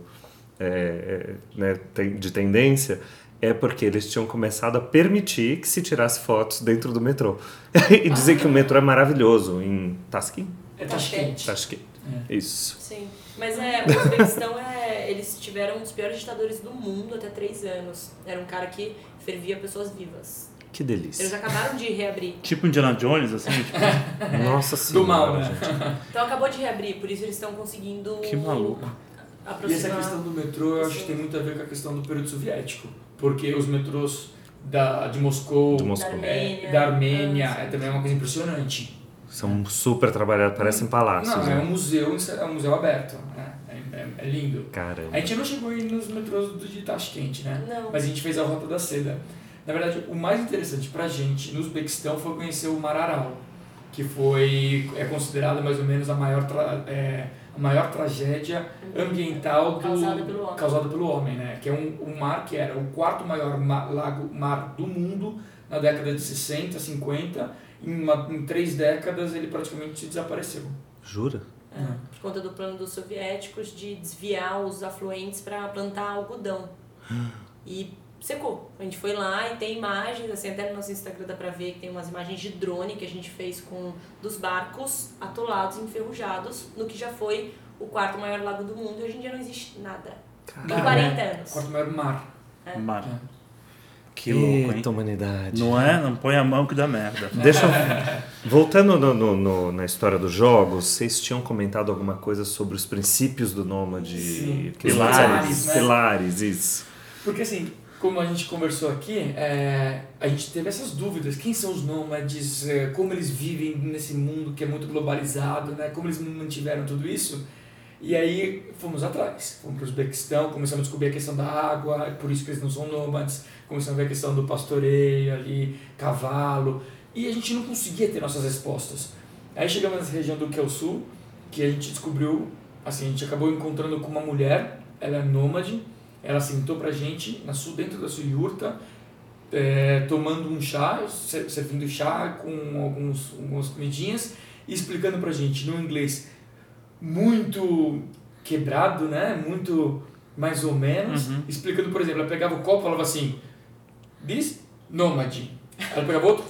é, é, né, de tendência é porque eles tinham começado a permitir que se tirasse fotos dentro do metrô. [LAUGHS] e dizer que o metrô é maravilhoso em Taskin? É Tashkent. Tashkent. Isso. Sim. Mas é, o Uzbequistão é. Eles tiveram um dos piores ditadores do mundo até três anos. Era um cara que fervia pessoas vivas. Que Eles delícia. acabaram de reabrir. Tipo Indiana Jones, assim, tipo, [LAUGHS] Nossa senhora. mal, né? gente. Então acabou de reabrir, por isso eles estão conseguindo. que maluco. E essa questão do metrô eu acho que tem muito a ver com a questão do período soviético. Porque os metrôs da, de Moscou, De Moscou. Da é, Armênia. da Armênia, é também uma coisa impressionante. São super trabalhados, parecem palácios. Não, é né? um museu, é um museu aberto. Né? É, é- é lindo. Caramba. A gente não chegou aí nos metrôs do de Tashkent, né? Não. Mas a gente fez a Rota da Seda. Na verdade, o mais interessante pra gente no Uzbequistão foi conhecer o Mar Aral, que foi é considerada mais ou menos a maior, tra- é, a maior tragédia ambiental do, Causada pelo homem. causada pelo homem, né? Que é um, um mar que era o quarto maior ma- lago mar do mundo na década de 60, 50. Em, uma, em três décadas ele praticamente desapareceu. Jura? É, por conta do plano dos soviéticos de desviar os afluentes para plantar algodão. E secou. A gente foi lá e tem imagens, assim, até no nosso Instagram dá pra ver que tem umas imagens de drone que a gente fez com dos barcos atolados, enferrujados, no que já foi o quarto maior lago do mundo e hoje em dia não existe nada. Em Nada, 40 né? anos. Quarto maior mar. Mar. É. Que louco, hein? Eita, humanidade. Não é? Não põe a mão que dá merda. [LAUGHS] Deixa eu... Voltando no, no- no- na história dos jogos, vocês tinham comentado alguma coisa sobre os princípios do nômade? Sim. Pilares, pilares, né? pilares, isso. Porque assim, como a gente conversou aqui, é, a gente teve essas dúvidas. Quem são os nômades? é, como eles vivem nesse mundo que é muito globalizado? Né? Como eles mantiveram tudo isso? E aí fomos atrás. Fomos para o Uzbequistão, começamos a descobrir a questão da água, por isso que eles não são nômades. Começamos a ver a questão do pastoreio ali, cavalo. E a gente não conseguia ter nossas respostas. Aí chegamos nessa região do sul, que a gente descobriu, assim, a gente acabou encontrando com uma mulher, ela é nômade, ela sentou pra gente na sua, dentro da sua yurta, é, tomando um chá, ser- servindo chá com alguns, algumas comidinhas e explicando pra gente no inglês muito quebrado, né? Muito mais ou menos, Uhum. explicando, por exemplo, ela pegava o copo e falava assim, this nômade. Ela pegava outro,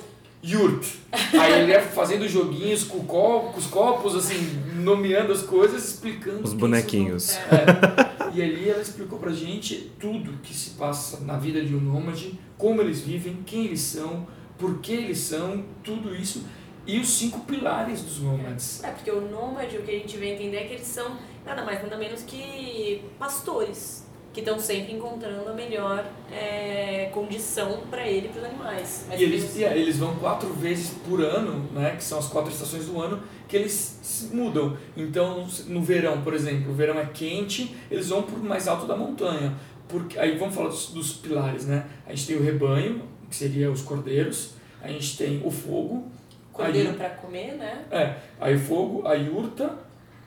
yurt. Aí ele ia fazendo joguinhos com, copo, com os copos, assim, nomeando as coisas, explicando. Os bonequinhos. É. E ali ela explicou pra gente tudo que se passa na vida de um nômade, como eles vivem, quem eles são, por que eles são, tudo isso. E os cinco pilares dos nômades. É, porque o nômade, o que a gente vem entender é que eles são nada mais, nada menos que pastores, que estão sempre encontrando a melhor é, condição para ele e para os animais. Mas E eles, e eles vão quatro vezes por ano, né, que são as quatro estações do ano, que eles se mudam. Então, no verão, por exemplo, o verão é quente, eles vão por mais alto da montanha. Porque, aí vamos falar dos, dos pilares, né? A gente tem o rebanho, que seria os cordeiros, a gente tem o fogo, cordeiro para comer, né? é, aí o fogo, a yurta,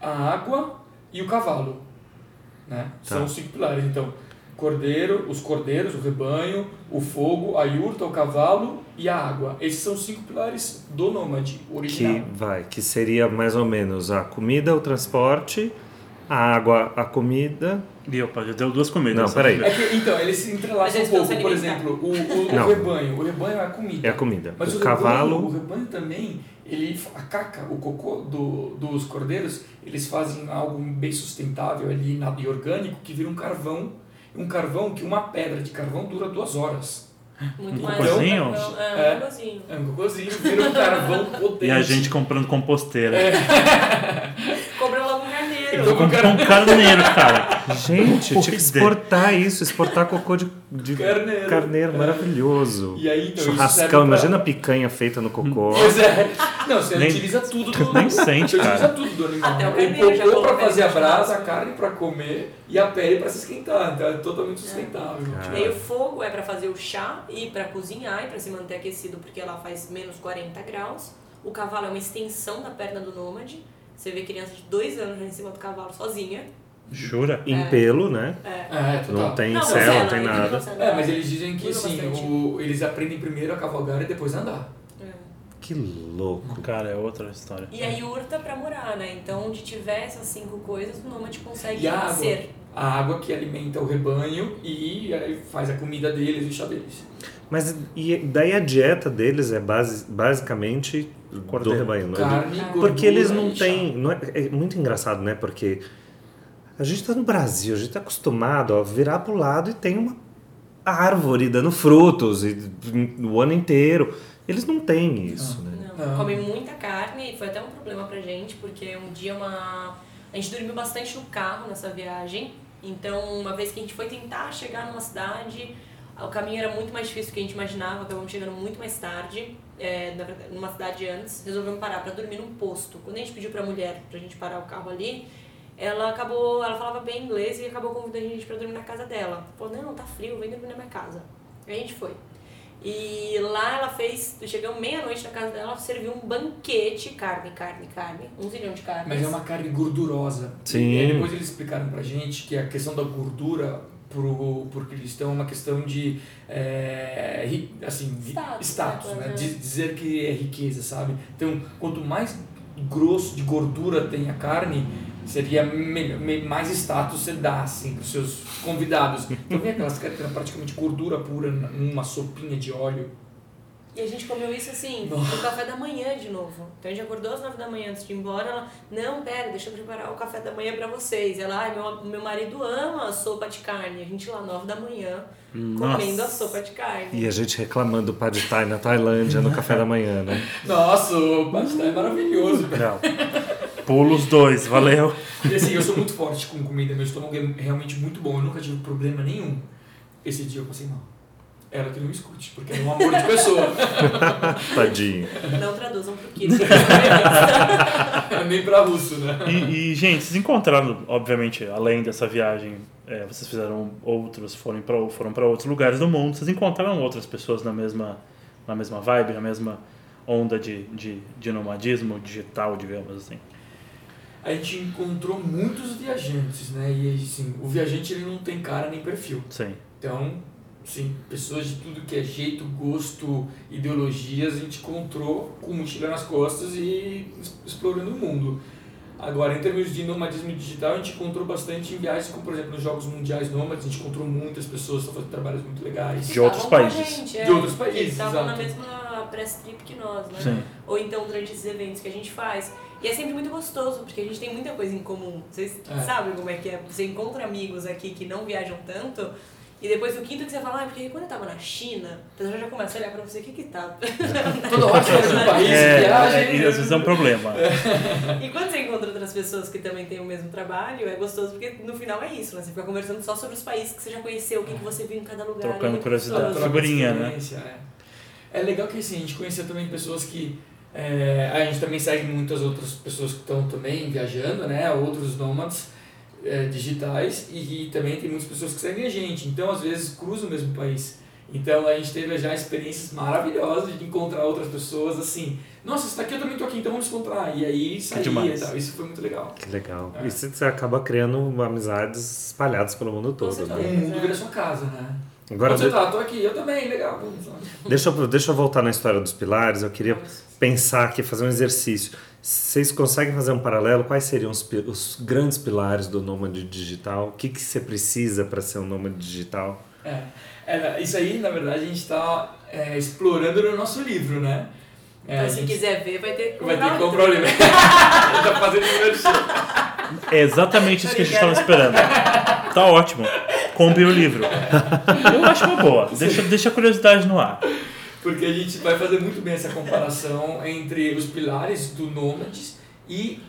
a água e o cavalo. Né? Tá. São os cinco pilares. Então, cordeiro, os cordeiros, o rebanho, o fogo, a yurta, o cavalo e a água. Esses são os cinco pilares do nômade Que original. vai, que seria mais ou menos a comida, o transporte, a água, a comida E opa, já deu duas comidas. Não, peraí. É que, então, eles se entrelaçam um pouco. Por exemplo, o, o, o rebanho. O rebanho é a comida. É a comida. Mas o o, cavalo. rebanho, o rebanho também, ele, a caca, o cocô do, dos cordeiros, eles fazem algo bem sustentável ali na, e orgânico que vira um carvão. Um carvão que uma pedra de carvão dura duas horas. Muito Um mais. cocôzinho? É, É. um cocôzinho. É um cocôzinho, vira um carvão potente. E a gente comprando composteira. É. [LAUGHS] Carneiro. Então, Com um carneiro, cara. Gente, tinha que é. exportar isso, exportar cocô de, de Carneiro. carneiro, maravilhoso. E aí, então, Churrascão, pra- imagina a picanha feita no cocô. Pois é. Não, você Nem- utiliza tudo do nem sente, Você utiliza cara. tudo do animal. Até o o carneiro já cocô pra fazer a brasa, a carne pra comer e a pele pra se esquentar. Então é totalmente sustentável. Cara. E aí o fogo é pra fazer o chá e pra cozinhar e pra se manter aquecido porque ela faz menos 40 graus. O cavalo é uma extensão da perna do nômade. Você vê criança de dois anos já em cima do cavalo sozinha. Jura? Em pelo, né? É, total. Não tem Não, cela, não tem nada. É, mas eles dizem que sim, o- eles aprendem primeiro a cavalgar e depois a andar. É. Que louco. Cara, é outra história. E a yurta pra morar, né? Então, onde tiver essas cinco coisas, o nômade consegue E a água? nascer. A água que alimenta o rebanho e aí faz a comida deles e o chá deles. Mas e daí a dieta deles é base, basicamente do Cordeiro. rebanho, não é? Carne, Porque gordura Porque eles não têm. Não é, é muito engraçado, né? Porque a gente tá no Brasil, a gente tá acostumado a virar pro lado e tem uma árvore dando frutos e, o ano inteiro. Eles não têm isso, né? Não, Não. come muita carne e foi até um problema pra gente, porque um dia uma. A gente dormiu bastante no carro nessa viagem. Então, uma vez que a gente foi tentar chegar numa cidade, o caminho era muito mais difícil do que a gente imaginava, acabamos chegando muito mais tarde, é, na verdade, numa cidade antes. Resolvemos parar pra dormir num posto. Quando a gente pediu pra mulher pra gente parar o carro ali, ela acabou, ela falava bem inglês e acabou convidando a gente pra dormir na casa dela. Falou, não, tá frio, vem dormir na minha casa. Aí a gente foi. E lá ela fez, chegamos meia-noite na casa dela, ela serviu um banquete, carne, carne, carne, um zilhão de carnes. Mas é uma carne gordurosa. Sim. E depois eles explicaram pra gente que a questão da gordura pro, pro cristão é uma questão de é, ri- assim, Status, status, né? né? De dizer que é riqueza, sabe? Então, quanto mais grosso de gordura tem a carne, seria me- me- mais status você dá, assim, pros seus convidados. [LAUGHS] Então vem aquelas que eram praticamente gordura pura numa sopinha de óleo. E a gente comeu isso assim, Nossa. no café da manhã de novo. Então a gente acordou às nove da manhã antes de ir embora. Ela, não, pera, deixa eu preparar o café da manhã pra vocês. Ela, ai, meu, meu marido ama a sopa de carne. A gente lá, nove da manhã, comendo a sopa de carne. E a gente reclamando do pad thai na Tailândia no café da manhã, né? [LAUGHS] Nossa, o pastel é maravilhoso. Não. Pulos dois, valeu. E assim, eu sou muito forte com comida, meu estômago é realmente muito bom, eu nunca tive problema nenhum. Esse dia eu passei mal. Ela que não me escute, porque é um amor de pessoa. [LAUGHS] Tadinho. Não traduzam pro Kiro. [LAUGHS] Nem pra russo, né? E, e, gente, vocês encontraram, obviamente, além dessa viagem, é, vocês fizeram outros, foram para foram pra outros lugares do mundo, vocês encontraram outras pessoas na mesma, na mesma vibe, na mesma onda de, de, de nomadismo digital, digamos assim? A gente encontrou muitos viajantes, né? E assim, o viajante ele não tem cara nem perfil. Sim. Então, sim, pessoas de tudo que é jeito, gosto, ideologias, a gente encontrou com mochila nas costas e explorando o mundo. Agora, em termos de nomadismo digital, a gente encontrou bastante em viagens, como por exemplo nos Jogos Mundiais Nômades, a gente encontrou muitas pessoas que estão fazendo trabalhos muito legais. De outros países. gente, é, De outros que países, Estavam na mesma press trip que nós, né? Sim. Ou então durante esses eventos que a gente faz. E é sempre muito gostoso, porque a gente tem muita coisa em comum. Vocês É. sabem como é que é? Você encontra amigos aqui que não viajam tanto, e depois do quinto que você fala, ah, porque quando eu tava na China, a pessoa já começa a olhar pra você, o que que tá? [LAUGHS] Toda hora você no país, É, viagem. é, e às vezes é um problema. e quando você encontra outras pessoas que também têm o mesmo trabalho, é gostoso, porque no final é isso, né? Você fica conversando só sobre os países que você já conheceu, o que, que você viu em cada lugar. Trocando é curiosidade. Figurinha, né? experiência, É. É legal que assim, a gente conheceu também pessoas que. é, a gente também segue muitas outras pessoas que estão também viajando, né? Outros nômades é, digitais e, e também tem muitas pessoas que seguem a gente. Então, às vezes, cruza o mesmo país. Então, a gente teve já experiências maravilhosas de encontrar outras pessoas assim. Nossa, você tá aqui, eu também tô aqui, então vamos encontrar. E aí saía e tal. Isso foi muito legal. Que legal. É. E você acaba criando amizades espalhadas pelo mundo todo. O tá Né? bem. mundo vira sua casa, né? Agora, Onde de- tá? Tô aqui, eu também, legal. vamos deixa, eu, deixa eu voltar na história dos pilares. Eu queria pensar aqui, fazer um exercício. Vocês conseguem fazer um paralelo? Quais seriam os, os grandes pilares do nômade digital? O que, que você precisa para ser um nômade digital? É, é, isso aí, na verdade, a gente está explorando no nosso livro, né? É, Então, se gente quiser ver, vai ter que vai ter que comprar o livro. [LAUGHS] Tá fazendo merchan. É exatamente isso que a gente estava esperando. Tá ótimo. Compre o livro. [LAUGHS] Eu acho uma boa. Deixa, deixa a curiosidade no ar. Porque a gente vai fazer muito bem essa comparação entre os pilares do Nômades e,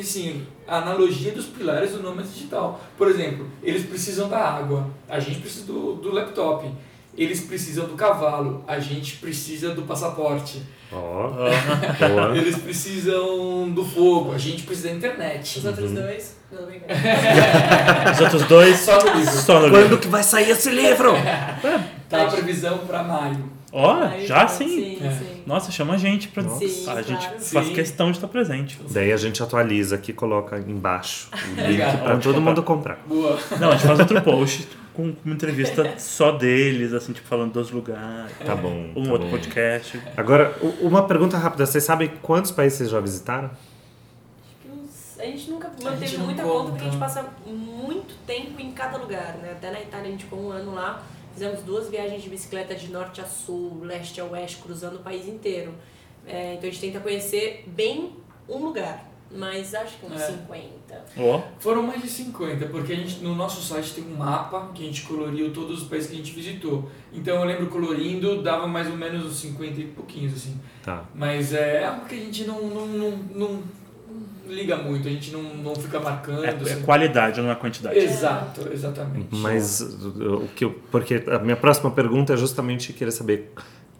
assim, a analogia dos pilares do Nômade digital. Por exemplo, eles precisam da água, a gente precisa do, do laptop. Eles precisam do cavalo, a gente precisa do passaporte. Ó, [LAUGHS] boa. Eles precisam do fogo, a gente precisa da internet. Os outros dois, não bem. [LAUGHS] Os outros dois, Só no livro. só no Quando livro. que vai sair esse livro? [LAUGHS] Tá a previsão para maio. Ó, Aí, já sim. Sim, É. sim. Nossa, chama a gente pra. Sim, a gente claro. faz Sim. questão de estar presente. Daí a gente atualiza aqui, coloca embaixo o link Onde todo comprar? mundo comprar. Boa. Não, a gente faz outro post com uma entrevista [LAUGHS] só deles, assim, tipo, falando dos lugares. Tá bom. Um tá outro bom. podcast. Agora, uma pergunta rápida. Vocês sabem quantos países vocês já visitaram? A gente nunca manteve muita conta. conta porque a gente passa muito tempo em cada lugar, né? Até na Itália a gente ficou um ano lá, fizemos duas viagens de bicicleta de norte a sul, leste a oeste, cruzando o país inteiro. É, então a gente tenta conhecer bem um lugar, mas acho que uns É. 50. Ó, Foram mais de 50, porque a gente, no nosso site tem um mapa que a gente coloriu todos os países que a gente visitou. Então eu lembro colorindo, dava mais ou menos uns 50 e pouquinhos, assim. Tá. Mas é algo que a gente não, não, não, não liga muito, a gente não, não fica marcando. é, é assim. qualidade, não é quantidade. Exato, exatamente. Mas uh, o que eu, porque a minha próxima pergunta é justamente querer saber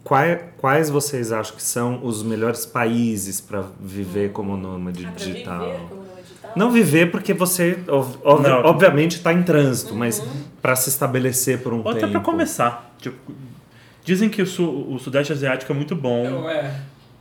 quais, quais vocês acham que são os melhores países para viver como nômade Ah, digital? viver como nômade digital? Não viver porque você ov- Não. obviamente está em trânsito, mas para se estabelecer por um Ou até tempo. pra começar. Tipo, dizem que o, sul, o Sudeste Asiático é muito bom, é,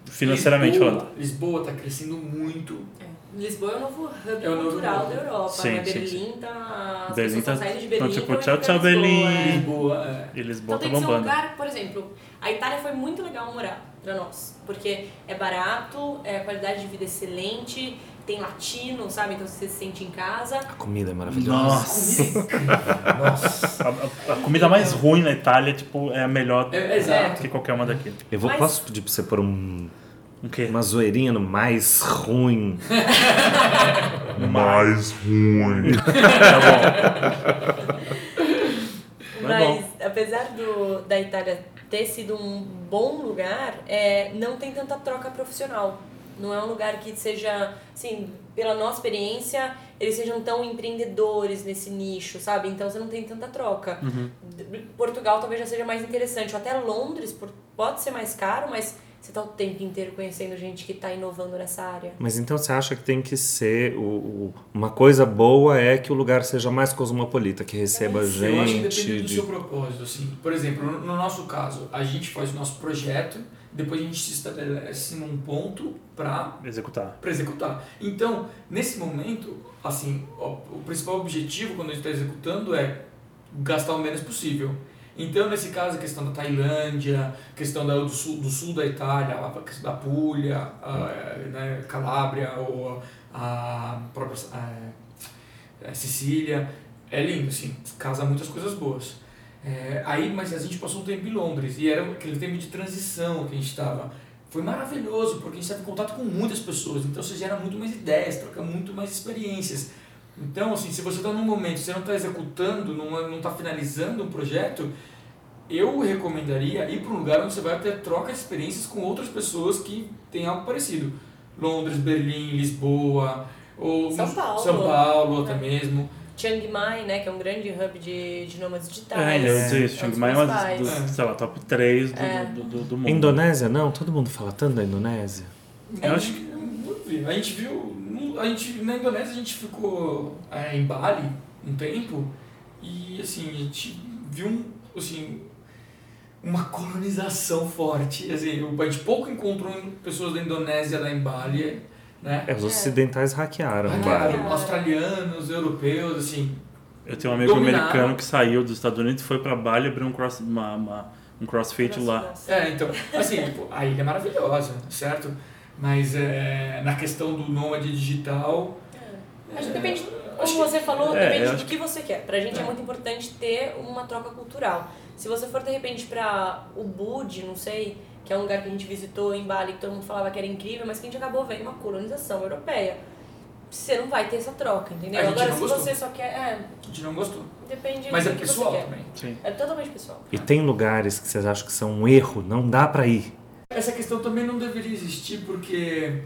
financeiramente Lisboa, falando. Lisboa está crescendo muito. É. Lisboa é o novo hub É o novo cultural hub. da Europa, Sim, né? sim, Berlim tá... As Berlim pessoas tá- estão saindo de então, Berlim tipo, e tão tchau, tchau, Berlim. é. Lisboa, é. E Lisboa Então tá tem que ser um bombando. lugar, por exemplo, a Itália foi muito legal morar pra nós, porque é barato, é, a qualidade de vida é excelente, tem latino, sabe? Então você se sente em casa. A comida é maravilhosa. Nossa, [LAUGHS] Nossa. a, a- a comida mais ruim na Itália, tipo, é a melhor É, que qualquer uma daqui. Eu vou, Mas- posso pedir pra você pôr um? Uma zoeirinha no mais ruim? [LAUGHS] Mais ruim. [LAUGHS] Tá bom. Mas Mas apesar do, da Itália ter sido um bom lugar, é, não tem tanta troca profissional. Não é um lugar que seja, assim, pela nossa experiência, eles sejam tão empreendedores nesse nicho, sabe? Então você não tem tanta troca. D- Portugal talvez já seja mais interessante. Ou até Londres por- pode ser mais caro, mas você tá o tempo inteiro conhecendo gente que tá inovando nessa área. Mas então você acha que tem que ser o, o- uma coisa boa é que o lugar seja mais cosmopolita, que receba Eu acho que gente. depende do de- seu propósito, assim. Por exemplo, no, no nosso caso, a gente faz o nosso projeto, depois a gente se estabelece num ponto para Executar. para executar. Então, nesse momento, assim, o, o principal objetivo quando a gente está executando é gastar o menos possível. Então, nesse caso, a questão da Tailândia, questão da, do, sul, do sul da Itália, a questão da Puglia, a, né, Calábria ou a própria é, é, Sicília, é lindo, assim, casa muitas coisas boas. É, aí, mas a gente passou um tempo em Londres e era aquele tempo de transição que a gente estava. Foi maravilhoso, porque a gente estava em contato com muitas pessoas, então você gera muito mais ideias, troca muito mais experiências. Então, assim, se você está num momento, você não está executando, não está finalizando um projeto, eu recomendaria ir para um lugar onde você vai ter troca de experiências com outras pessoas que têm algo parecido. Londres, Berlim, Lisboa, ou São Paulo. São Paulo até É. mesmo. Chiang Mai, né, que é um grande hub de, de nômades digitais. É, eu isso. É Chiang Mai é uma dos, É. sei lá, top 3 do, É. do, do, do mundo. Indonésia, não? Todo mundo fala tanto da Indonésia. Eu acho que... A gente viu... A gente, na Indonésia a gente ficou é, em Bali um tempo e assim, a gente viu um, assim, uma colonização forte. Assim, a gente pouco encontrou pessoas da Indonésia lá em Bali, né? É, os ocidentais hackearam. Hackearam, Bali. australianos, europeus, assim. Eu tenho um amigo Dominaram. americano que saiu dos Estados Unidos, foi pra Bali, abriu um cross, uma, uma, um crossfit lá. É, então, assim, pô, a ilha é maravilhosa, certo? Mas é, na questão do nômade digital. Acho que depende, como acho que- você falou, É, depende do que você quer. Pra gente é. É. muito importante ter uma troca cultural. Se você for de repente pra Ubud, não sei, que é um lugar que a gente visitou em Bali, que todo mundo falava que era incrível, mas que a gente acabou vendo uma colonização europeia. Você não vai ter essa troca, entendeu? A gente Agora, não se gostou. você só quer. É, A gente não gostou. depende Mas é que pessoal você quer. também. Sim. É totalmente pessoal. E tem lugares que vocês acham que são um erro, não dá pra ir. Essa questão também não deveria existir porque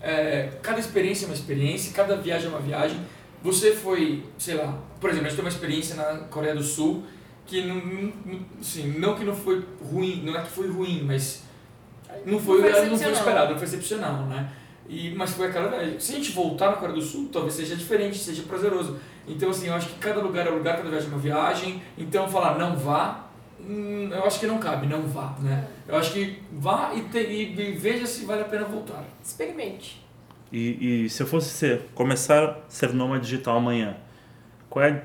é, cada experiência é uma experiência, cada viagem é uma viagem. Você foi, sei lá, por exemplo, a gente tem uma experiência na Coreia do Sul que não, não, assim, não que não foi ruim, não é que foi ruim, mas não foi, Não foi não foi esperado, não foi excepcional, né? E, mas foi aquela viagem. Se a gente voltar na Coreia do Sul, talvez seja diferente, seja prazeroso. Então, assim, eu acho que cada lugar é um lugar, cada viagem é uma viagem. Então, falar não vá, hum, eu acho que não cabe, não vá, né? Eu acho que vá e, te, e, e veja se vale a pena voltar. Experimente. E, e se eu fosse ser, começar a ser nômade digital amanhã, qual é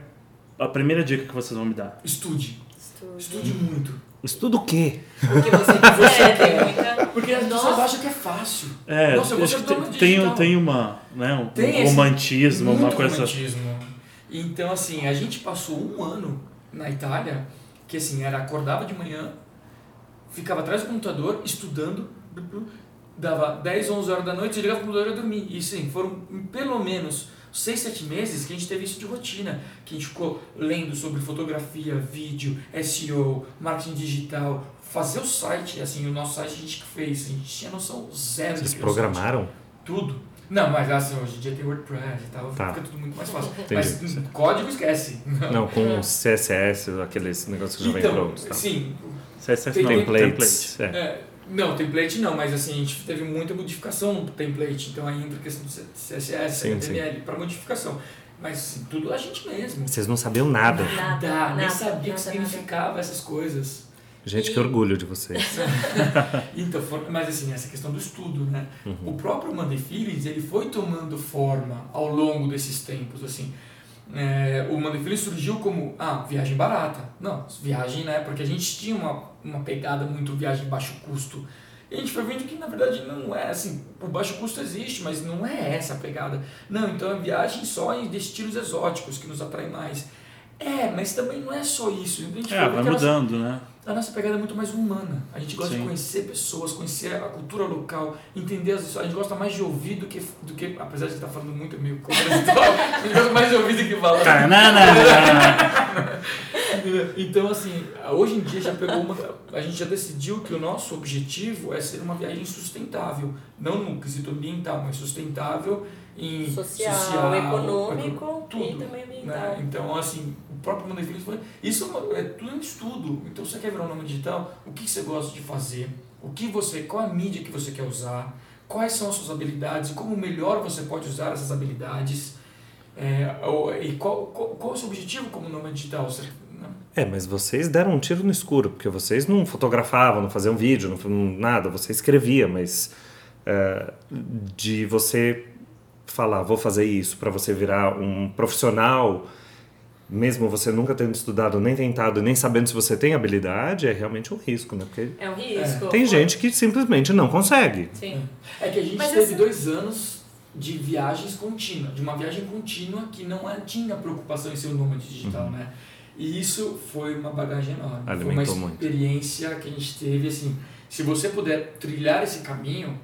a primeira dica que vocês vão me dar? Estude. Estude. Estude muito. Estudo o quê? O que você quiser, [LAUGHS] tem muita. [LAUGHS] Porque as pessoas acham que é fácil. É, Nossa, eu vou acho ser que tem, tem, digital. tem uma, né, um Tem romantismo, uma Muito coisa... romantismo. Então, assim, a gente passou um ano na Itália, que assim, era acordava de manhã, ficava atrás do computador, estudando, dava 10, 11 horas da noite, desligava o computador e ia dormir. E sim, foram pelo menos 6, 7 meses que a gente teve isso de rotina, que a gente ficou lendo sobre fotografia, vídeo, SEO, marketing digital, fazer o site, assim, o nosso site a gente que fez, a gente tinha noção zero Vocês o site. programaram? Tudo. Não, mas assim, hoje em dia tem WordPress e tal, Tá. fica tudo muito mais fácil. Entendi. Mas código esquece. [LAUGHS] Não, com CSS, aqueles negócios que já vem Então, prontos. Tá? sim, CSS Tem não, Templates. template. É. é, não, template não, mas assim, a gente teve muita modificação no template, então aí entra a questão do CSS, Sim, HTML, para modificação. Mas assim, tudo a gente mesmo. Vocês não sabiam nada. Nada, Dá, nem nada, sabia o que nada, significava essas coisas. Gente, E- que orgulho de vocês. [LAUGHS] Então, for- mas assim, essa questão do estudo, né? Uhum. O próprio Monday Feelings, ele foi tomando forma ao longo desses tempos, assim. É, o Monday Feelings surgiu como, ah, viagem barata. Não, viagem, né? Porque a gente tinha uma, uma pegada muito viagem baixo custo. E a gente foi vendo que, na verdade, não é assim, o baixo custo existe, mas não é essa a pegada. Não, então é viagem só em destinos exóticos que nos atraem mais. É, mas também não é só isso. A gente É, vai mudando, né? A nossa pegada é muito mais humana. A gente gosta Sim. de conhecer pessoas, conhecer a cultura local, entender as histórias. A gente gosta mais de ouvir do que, do que apesar de estar falando muito meio contraditório, [LAUGHS] a gente gosta mais de ouvir do que falar. Tanana! [LAUGHS] Então, assim, hoje em dia já pegou uma. A gente já decidiu que o nosso objetivo é ser uma viagem sustentável. Não no quesito ambiental, mas sustentável em Social, econômico eco- e tudo. também ambiental. né? Então, assim, o próprio Monday Feelings foi. Isso é, é tudo um estudo. Então, você quer virar um nome digital? O que você gosta de fazer? O que você, qual a mídia que você quer usar? Quais são as suas habilidades? Como melhor você pode usar essas habilidades? É, e qual, qual, qual é o seu objetivo como nome digital? Você, né? É, mas vocês deram um tiro no escuro, porque vocês não fotografavam, não faziam vídeo, não, nada, você escrevia, mas é, de você falar, vou fazer isso, para você virar um profissional, mesmo você nunca tendo estudado, nem tentado, nem sabendo se você tem habilidade, é realmente um risco, né? Porque É um risco. tem gente que simplesmente não consegue. Sim. É que a gente Mas teve essa- dois anos de viagens contínuas, de uma viagem contínua que não é- tinha preocupação em ser o nômade digital, né? E isso foi uma bagagem enorme. Alimentou foi uma muito. experiência que a gente teve, assim, se você puder trilhar esse caminho,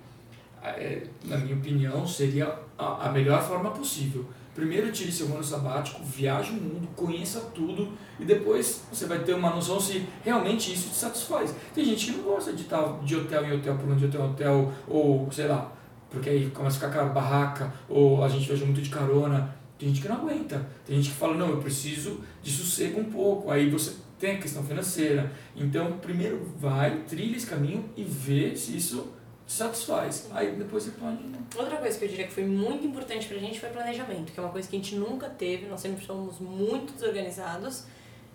na minha opinião, seria a, melhor forma possível. Primeiro tire seu ano sabático, viaje o mundo, conheça tudo e depois você vai ter uma noção se realmente isso te satisfaz. Tem gente que não gosta de estar de hotel em hotel, pulando de hotel em hotel, ou sei lá, porque aí começa a ficar aquela barraca, ou a gente viaja muito de carona. Tem gente que não aguenta. Tem gente que fala, não, eu preciso de sossego um pouco. Aí você tem a questão financeira. Então, primeiro vai, trilha esse caminho e vê se isso satisfaz. Aí depois você pode. Outra coisa que eu diria que foi muito importante pra gente foi planejamento, que é uma coisa que a gente nunca teve, nós sempre fomos muito desorganizados.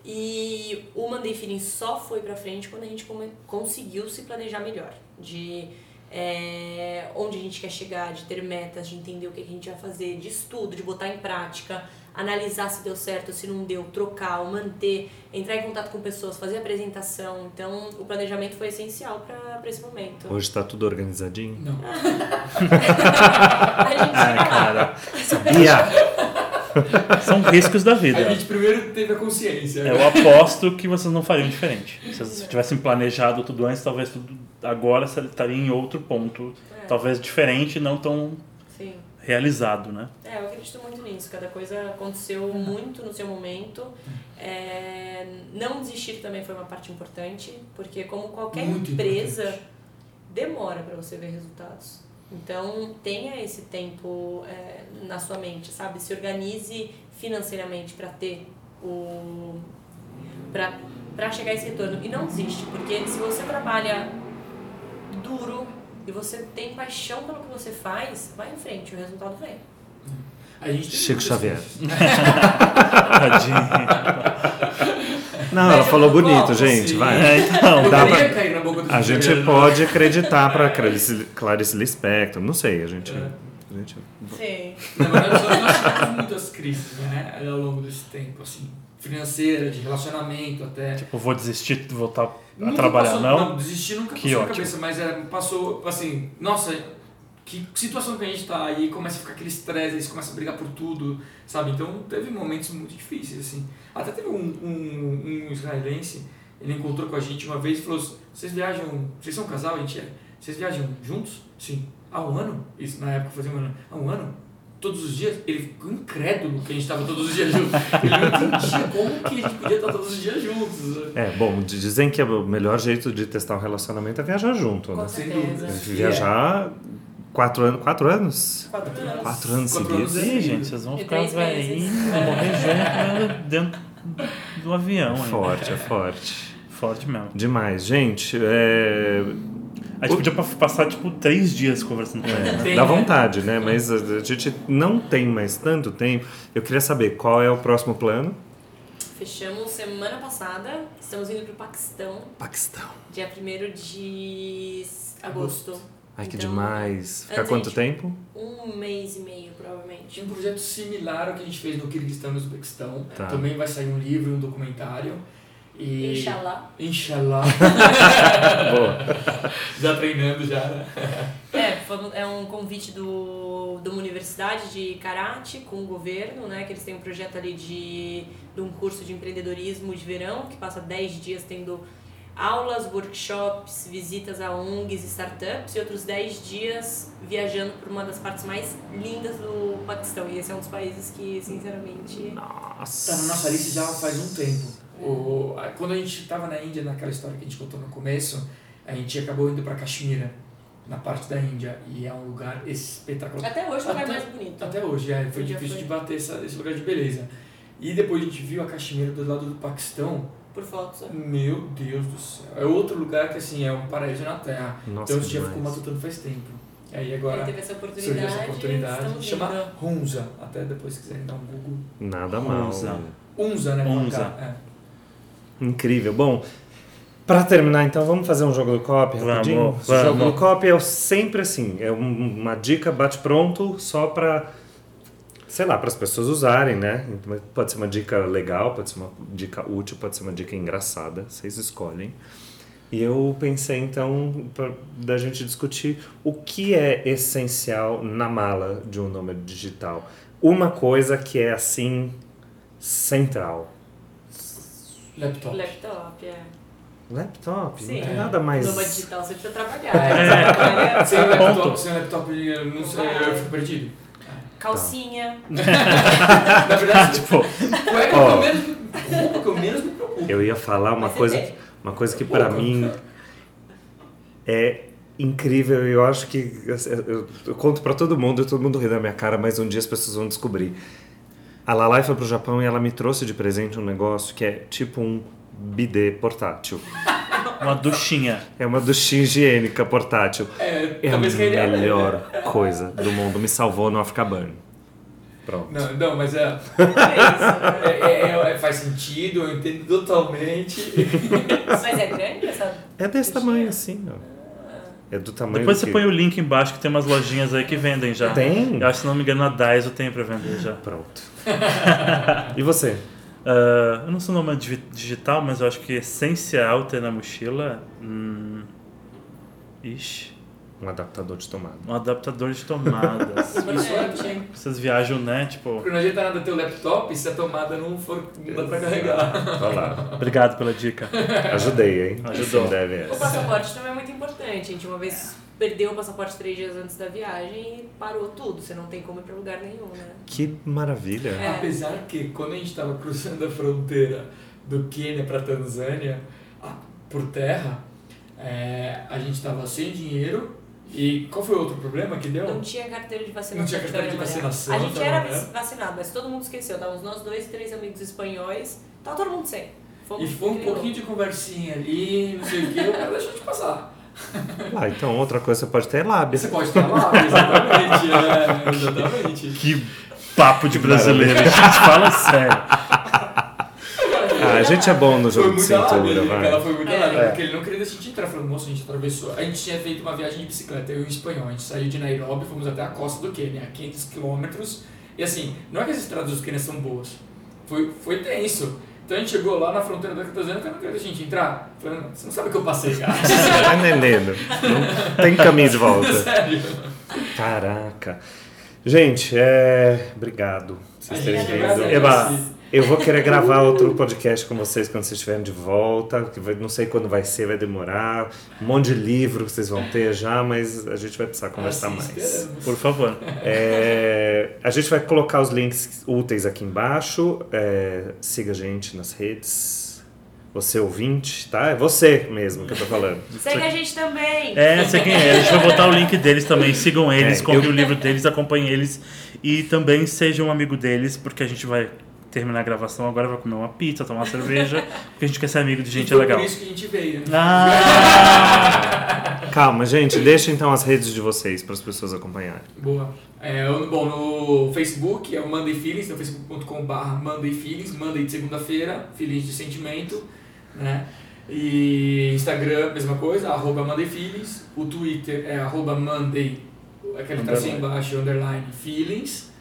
E o Monday Feeling só foi pra frente quando a gente conseguiu se planejar melhor. De é, onde a gente quer chegar, de ter metas, de entender o que a gente vai fazer, de estudo, de botar em prática, analisar se deu certo, se não deu, trocar, ou manter, entrar em contato com pessoas, fazer apresentação. Então, o planejamento foi essencial para esse momento. Hoje tá tudo organizadinho? Não. [LAUGHS] A gente Ai, cara. Sabia! [LAUGHS] [LAUGHS] São riscos da vida. A gente primeiro teve a consciência. Eu aposto que vocês não fariam diferente. Se vocês tivessem planejado tudo antes, talvez tudo agora você estaria em outro ponto. É. Talvez diferente, não tão Sim. realizado, né? É, eu acredito muito nisso. Cada coisa aconteceu muito no seu momento. É, não desistir também foi uma parte importante, porque como qualquer Muito empresa, importante. demora para você ver resultados. Então, tenha esse tempo é, na sua mente, sabe? Se organize financeiramente para ter o... para chegar a esse retorno. E não desiste, porque se você trabalha duro e você tem paixão pelo que você faz, vai em frente, o resultado vem. A gente Chico Xavier. [LAUGHS] Tadinho. Não, ela falou bonito, gente, sim. vai. É, então. Dá pra- A gente pode acreditar pra [LAUGHS] Clarice, Clarice Lispector, não sei, a gente... É. a gente- Sim. Na verdade, nós, nós tivemos muitas crises, né? Ao longo desse tempo, assim. Financeira, de relacionamento até. Tipo, vou desistir de voltar a Nunca trabalhar, passou, não? desistir nunca Que passou na ótimo. cabeça, mas é, passou, assim, nossa, que situação que a gente tá aí, começa a ficar aquele estresse, eles começam a brigar por tudo, sabe? Então teve momentos muito difíceis, assim. Até teve um, um, um israelense, ele encontrou com a gente uma vez e falou: vocês viajam, vocês são um casal? A gente é, vocês viajam juntos? Sim. Há um ano? Isso na época fazia um ano. Há um ano? Todos os dias? Ele ficou incrédulo que a gente estava todos os dias juntos. Ele não entendia como que a gente podia estar todos os dias juntos. sabe? É, bom, dizem que o melhor jeito de testar um relacionamento é viajar junto, né? Sem dúvida. Viajar anos, quatro anos? Quatro anos. Quatro anos Quatro anos seguidos? Ih, gente, vocês vão E ficar velhinhos, morrer junto dentro do avião. É ainda. forte, é forte. Forte mesmo. Demais. Gente, é, A gente podia pa- passar, tipo, três dias conversando com ele. né? Tem, dá né? vontade, né? Mas a gente não tem mais tanto tempo. Eu queria saber qual é o próximo plano. Fechamos semana passada, estamos indo pro Paquistão, Paquistão. dia 1 de agosto. Ai, que Então, demais. Ficar antes quanto a gente- tempo? Um mês e meio, provavelmente. Tinha um projeto similar ao que a gente fez no Kirguistão e no Uzbequistão. Tá. Também vai sair um livro e um documentário. E... Inshallah. Inshallah. [LAUGHS] Boa. já treinando já, né? É, é um convite do, de uma universidade de Karate com o governo, né? Que eles têm um projeto ali de, de um curso de empreendedorismo de verão, que passa 10 dias tendo aulas, workshops, visitas a ONGs e startups, e outros 10 dias viajando por uma das partes mais lindas do Paquistão. E esse é um dos países que, sinceramente. Nossa. Tá na nossa lista já faz um tempo. O, quando a gente estava na Índia, naquela história que a gente contou no começo, a gente acabou indo para Caxemira, na parte da Índia, e é um lugar espetacular. Até hoje é Até- mais bonito. Até hoje, é, foi difícil foi. de bater essa, esse lugar de beleza. E depois a gente viu a Caxemira do lado do Paquistão. Por fotos. Meu Deus do céu. É outro lugar que assim é um paraíso na Terra. Nossa, então a gente já ficou matutando faz tempo. E aí agora teve essa surgiu oportunidade. essa oportunidade. Chama. Hunza. Até depois se quiserem dar um Google. Nada mal. Hunza. Hunza, né? H, é. Incrível. Bom, pra terminar, então, vamos fazer um jogo do cop Vamos, rapidinho? O vamos. jogo do cop é sempre assim, é um- uma dica bate-pronto só pra, sei lá, para as pessoas usarem, né? Então, Pode ser uma dica legal, pode ser uma dica útil, pode ser uma dica engraçada, vocês escolhem. E eu pensei, então, pra, da gente discutir o que é essencial na mala de um nômade digital. Uma coisa que é, assim, central. Laptop. Laptop, é. Laptop, Sim. não tem nada mais. Numa digital você precisa trabalhar. É. Trabalha. Sem laptop, sem laptop, eu não sei, eu fico perdido. Calcinha. [LAUGHS] Na verdade, Tipo, cueca menos, roupa que eu menos me preocupo. Eu ia falar uma Mas você coisa, tem. uma coisa que pra Pouco. mim é incrível eu acho que eu, eu conto pra todo mundo e todo mundo ri da minha cara, mas um dia as pessoas vão descobrir. A Lalai foi pro Japão e ela me trouxe de presente um negócio que é tipo um bidê portátil. Uma duchinha. É uma duchinha higiênica portátil. É, É a talvez que ele melhor coisa do mundo. Me salvou no Africa Burn. Pronto. Não, não, mas é, É isso. é, é- é- faz sentido, eu entendo totalmente. Mas é grande essa. É desse tamanho assim, ó. É do tamanho Depois você quê? põe o link embaixo que tem umas lojinhas aí que vendem já. Tem? Eu acho que se não me engano a Daiso tem pra vender já. Pronto. [LAUGHS] e você? Ah, eu não sou nome digital, mas eu acho que essencial ter na mochila. Hum, ixi, Um adaptador de tomada. um adaptador de tomadas. [LAUGHS] Hein? Vocês viajam, né? Tipo, Porque não adianta nada ter o laptop se a tomada não for. não dá pra carregar. Olha lá. obrigado pela dica. Ajudei, hein? Ajudou. Deve O passaporte também é muito importante. A gente uma vez perdeu o passaporte três dias antes da viagem e parou tudo. Você não tem como ir pra lugar nenhum, né? Que maravilha. É. Apesar que quando a gente tava cruzando a fronteira do Quênia pra Tanzânia, por terra, é, a gente tava sem dinheiro. E qual foi o outro problema que deu? Não tinha carteira de vacinação. Não tinha carteira de né? vacinação A gente também, era né? vacinado, mas todo mundo esqueceu. Távamos nós dois três amigos espanhóis. Tava todo mundo sem. E foi um pouquinho de conversinha ali, não sei o que, o cara deixou de passar. [LAUGHS] Ah, então outra coisa você pode ter é lábia. Você pode estar lá, exatamente. é, exatamente. Que papo de brasileiro, a gente fala sério. [LAUGHS] Ah, a gente é bom no Foi jogo de muita lábia, cintura, né? Ela vai. foi muita É. lábia, É. porque ele não queria deixar a gente entrar. Falando, moço, a gente atravessou. A gente tinha feito uma viagem de bicicleta, eu e o espanhol. A gente saiu de Nairobi, fomos até a costa do Quênia, 500 quilômetros. E assim, não é que as estradas dos Quênia são boas. Foi, foi tenso. Então a gente chegou lá na fronteira da Tanzânia, o cara não queria a gente entrar. Falando, você não sabe o que eu passei, cara. [LAUGHS] Tá entendendo? Não tem caminho de volta. [LAUGHS] Sério. Caraca. Gente, é... obrigado por vocês terem vindo. Eba. Eu vou querer gravar outro podcast com vocês quando vocês estiverem de volta. que vai- Não sei quando vai ser, vai demorar. Um monte de livro que vocês vão ter já, mas a gente vai precisar conversar mais. esperamos. Por favor. É, a gente vai colocar os links úteis aqui embaixo. É, siga a gente nas redes. Você ouvinte, tá? É você mesmo que eu tô falando. Segue a gente também! É, sei quem é. A gente vai botar o link deles também. Sigam eles, É, comprem eu- o livro deles, acompanhem eles. E também sejam um amigo deles, porque a gente vai terminar a gravação agora, vai comer uma pizza, tomar uma cerveja, porque a gente quer ser amigo de gente foi legal. por isso que a gente veio. Ah! [LAUGHS] Calma, gente, deixa então as redes de vocês para as pessoas acompanharem. Boa. É, bom, no Facebook é o Monday Feelings, no facebook.com.br Monday Feelings, Monday de segunda-feira, Feelings de sentimento, né? E Instagram, mesma coisa, arroba Monday Feelings. O Twitter é arroba Monday, aquele tracinho Underline. embaixo, underline, Feelings.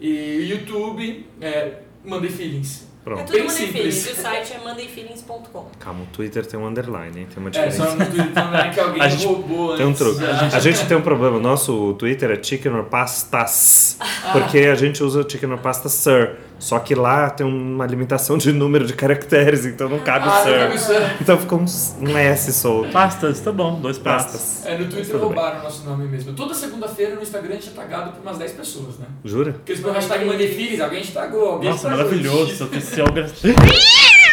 E o YouTube é Monday Feelings. É Pronto. tudo bem Monday simples. Feelings. [LAUGHS] O site é mondayfeelings.com. Calma, o Twitter tem um underline, hein? Tem uma É, diferença. só no Twitter é que [LAUGHS] alguém A gente- roubou Tem um truque. já. A gente tem um problema. O nosso Twitter é Chicken or Pastas. Porque a gente usa o Chicken or Pasta Sir. Só que lá tem uma limitação de número de caracteres, então não cabe o Ah, o Sir. Então ficou um, um S solto. Pastas, tá bom, dois pastas. É, no Twitter Tudo roubaram o nosso nome mesmo. Toda segunda-feira no Instagram a gente é tagado por umas 10 pessoas, né? Jura? Porque eles põem o hashtag Mandefilhos, alguém te tagou, alguém Nossa, te tagou. maravilhoso. É o gra-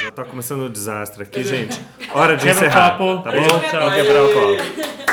Já tá começando o desastre aqui, gente. Hora de Quebra o encerrar. copo. Tá Beijo, bom? tchau. Quebrar o copo.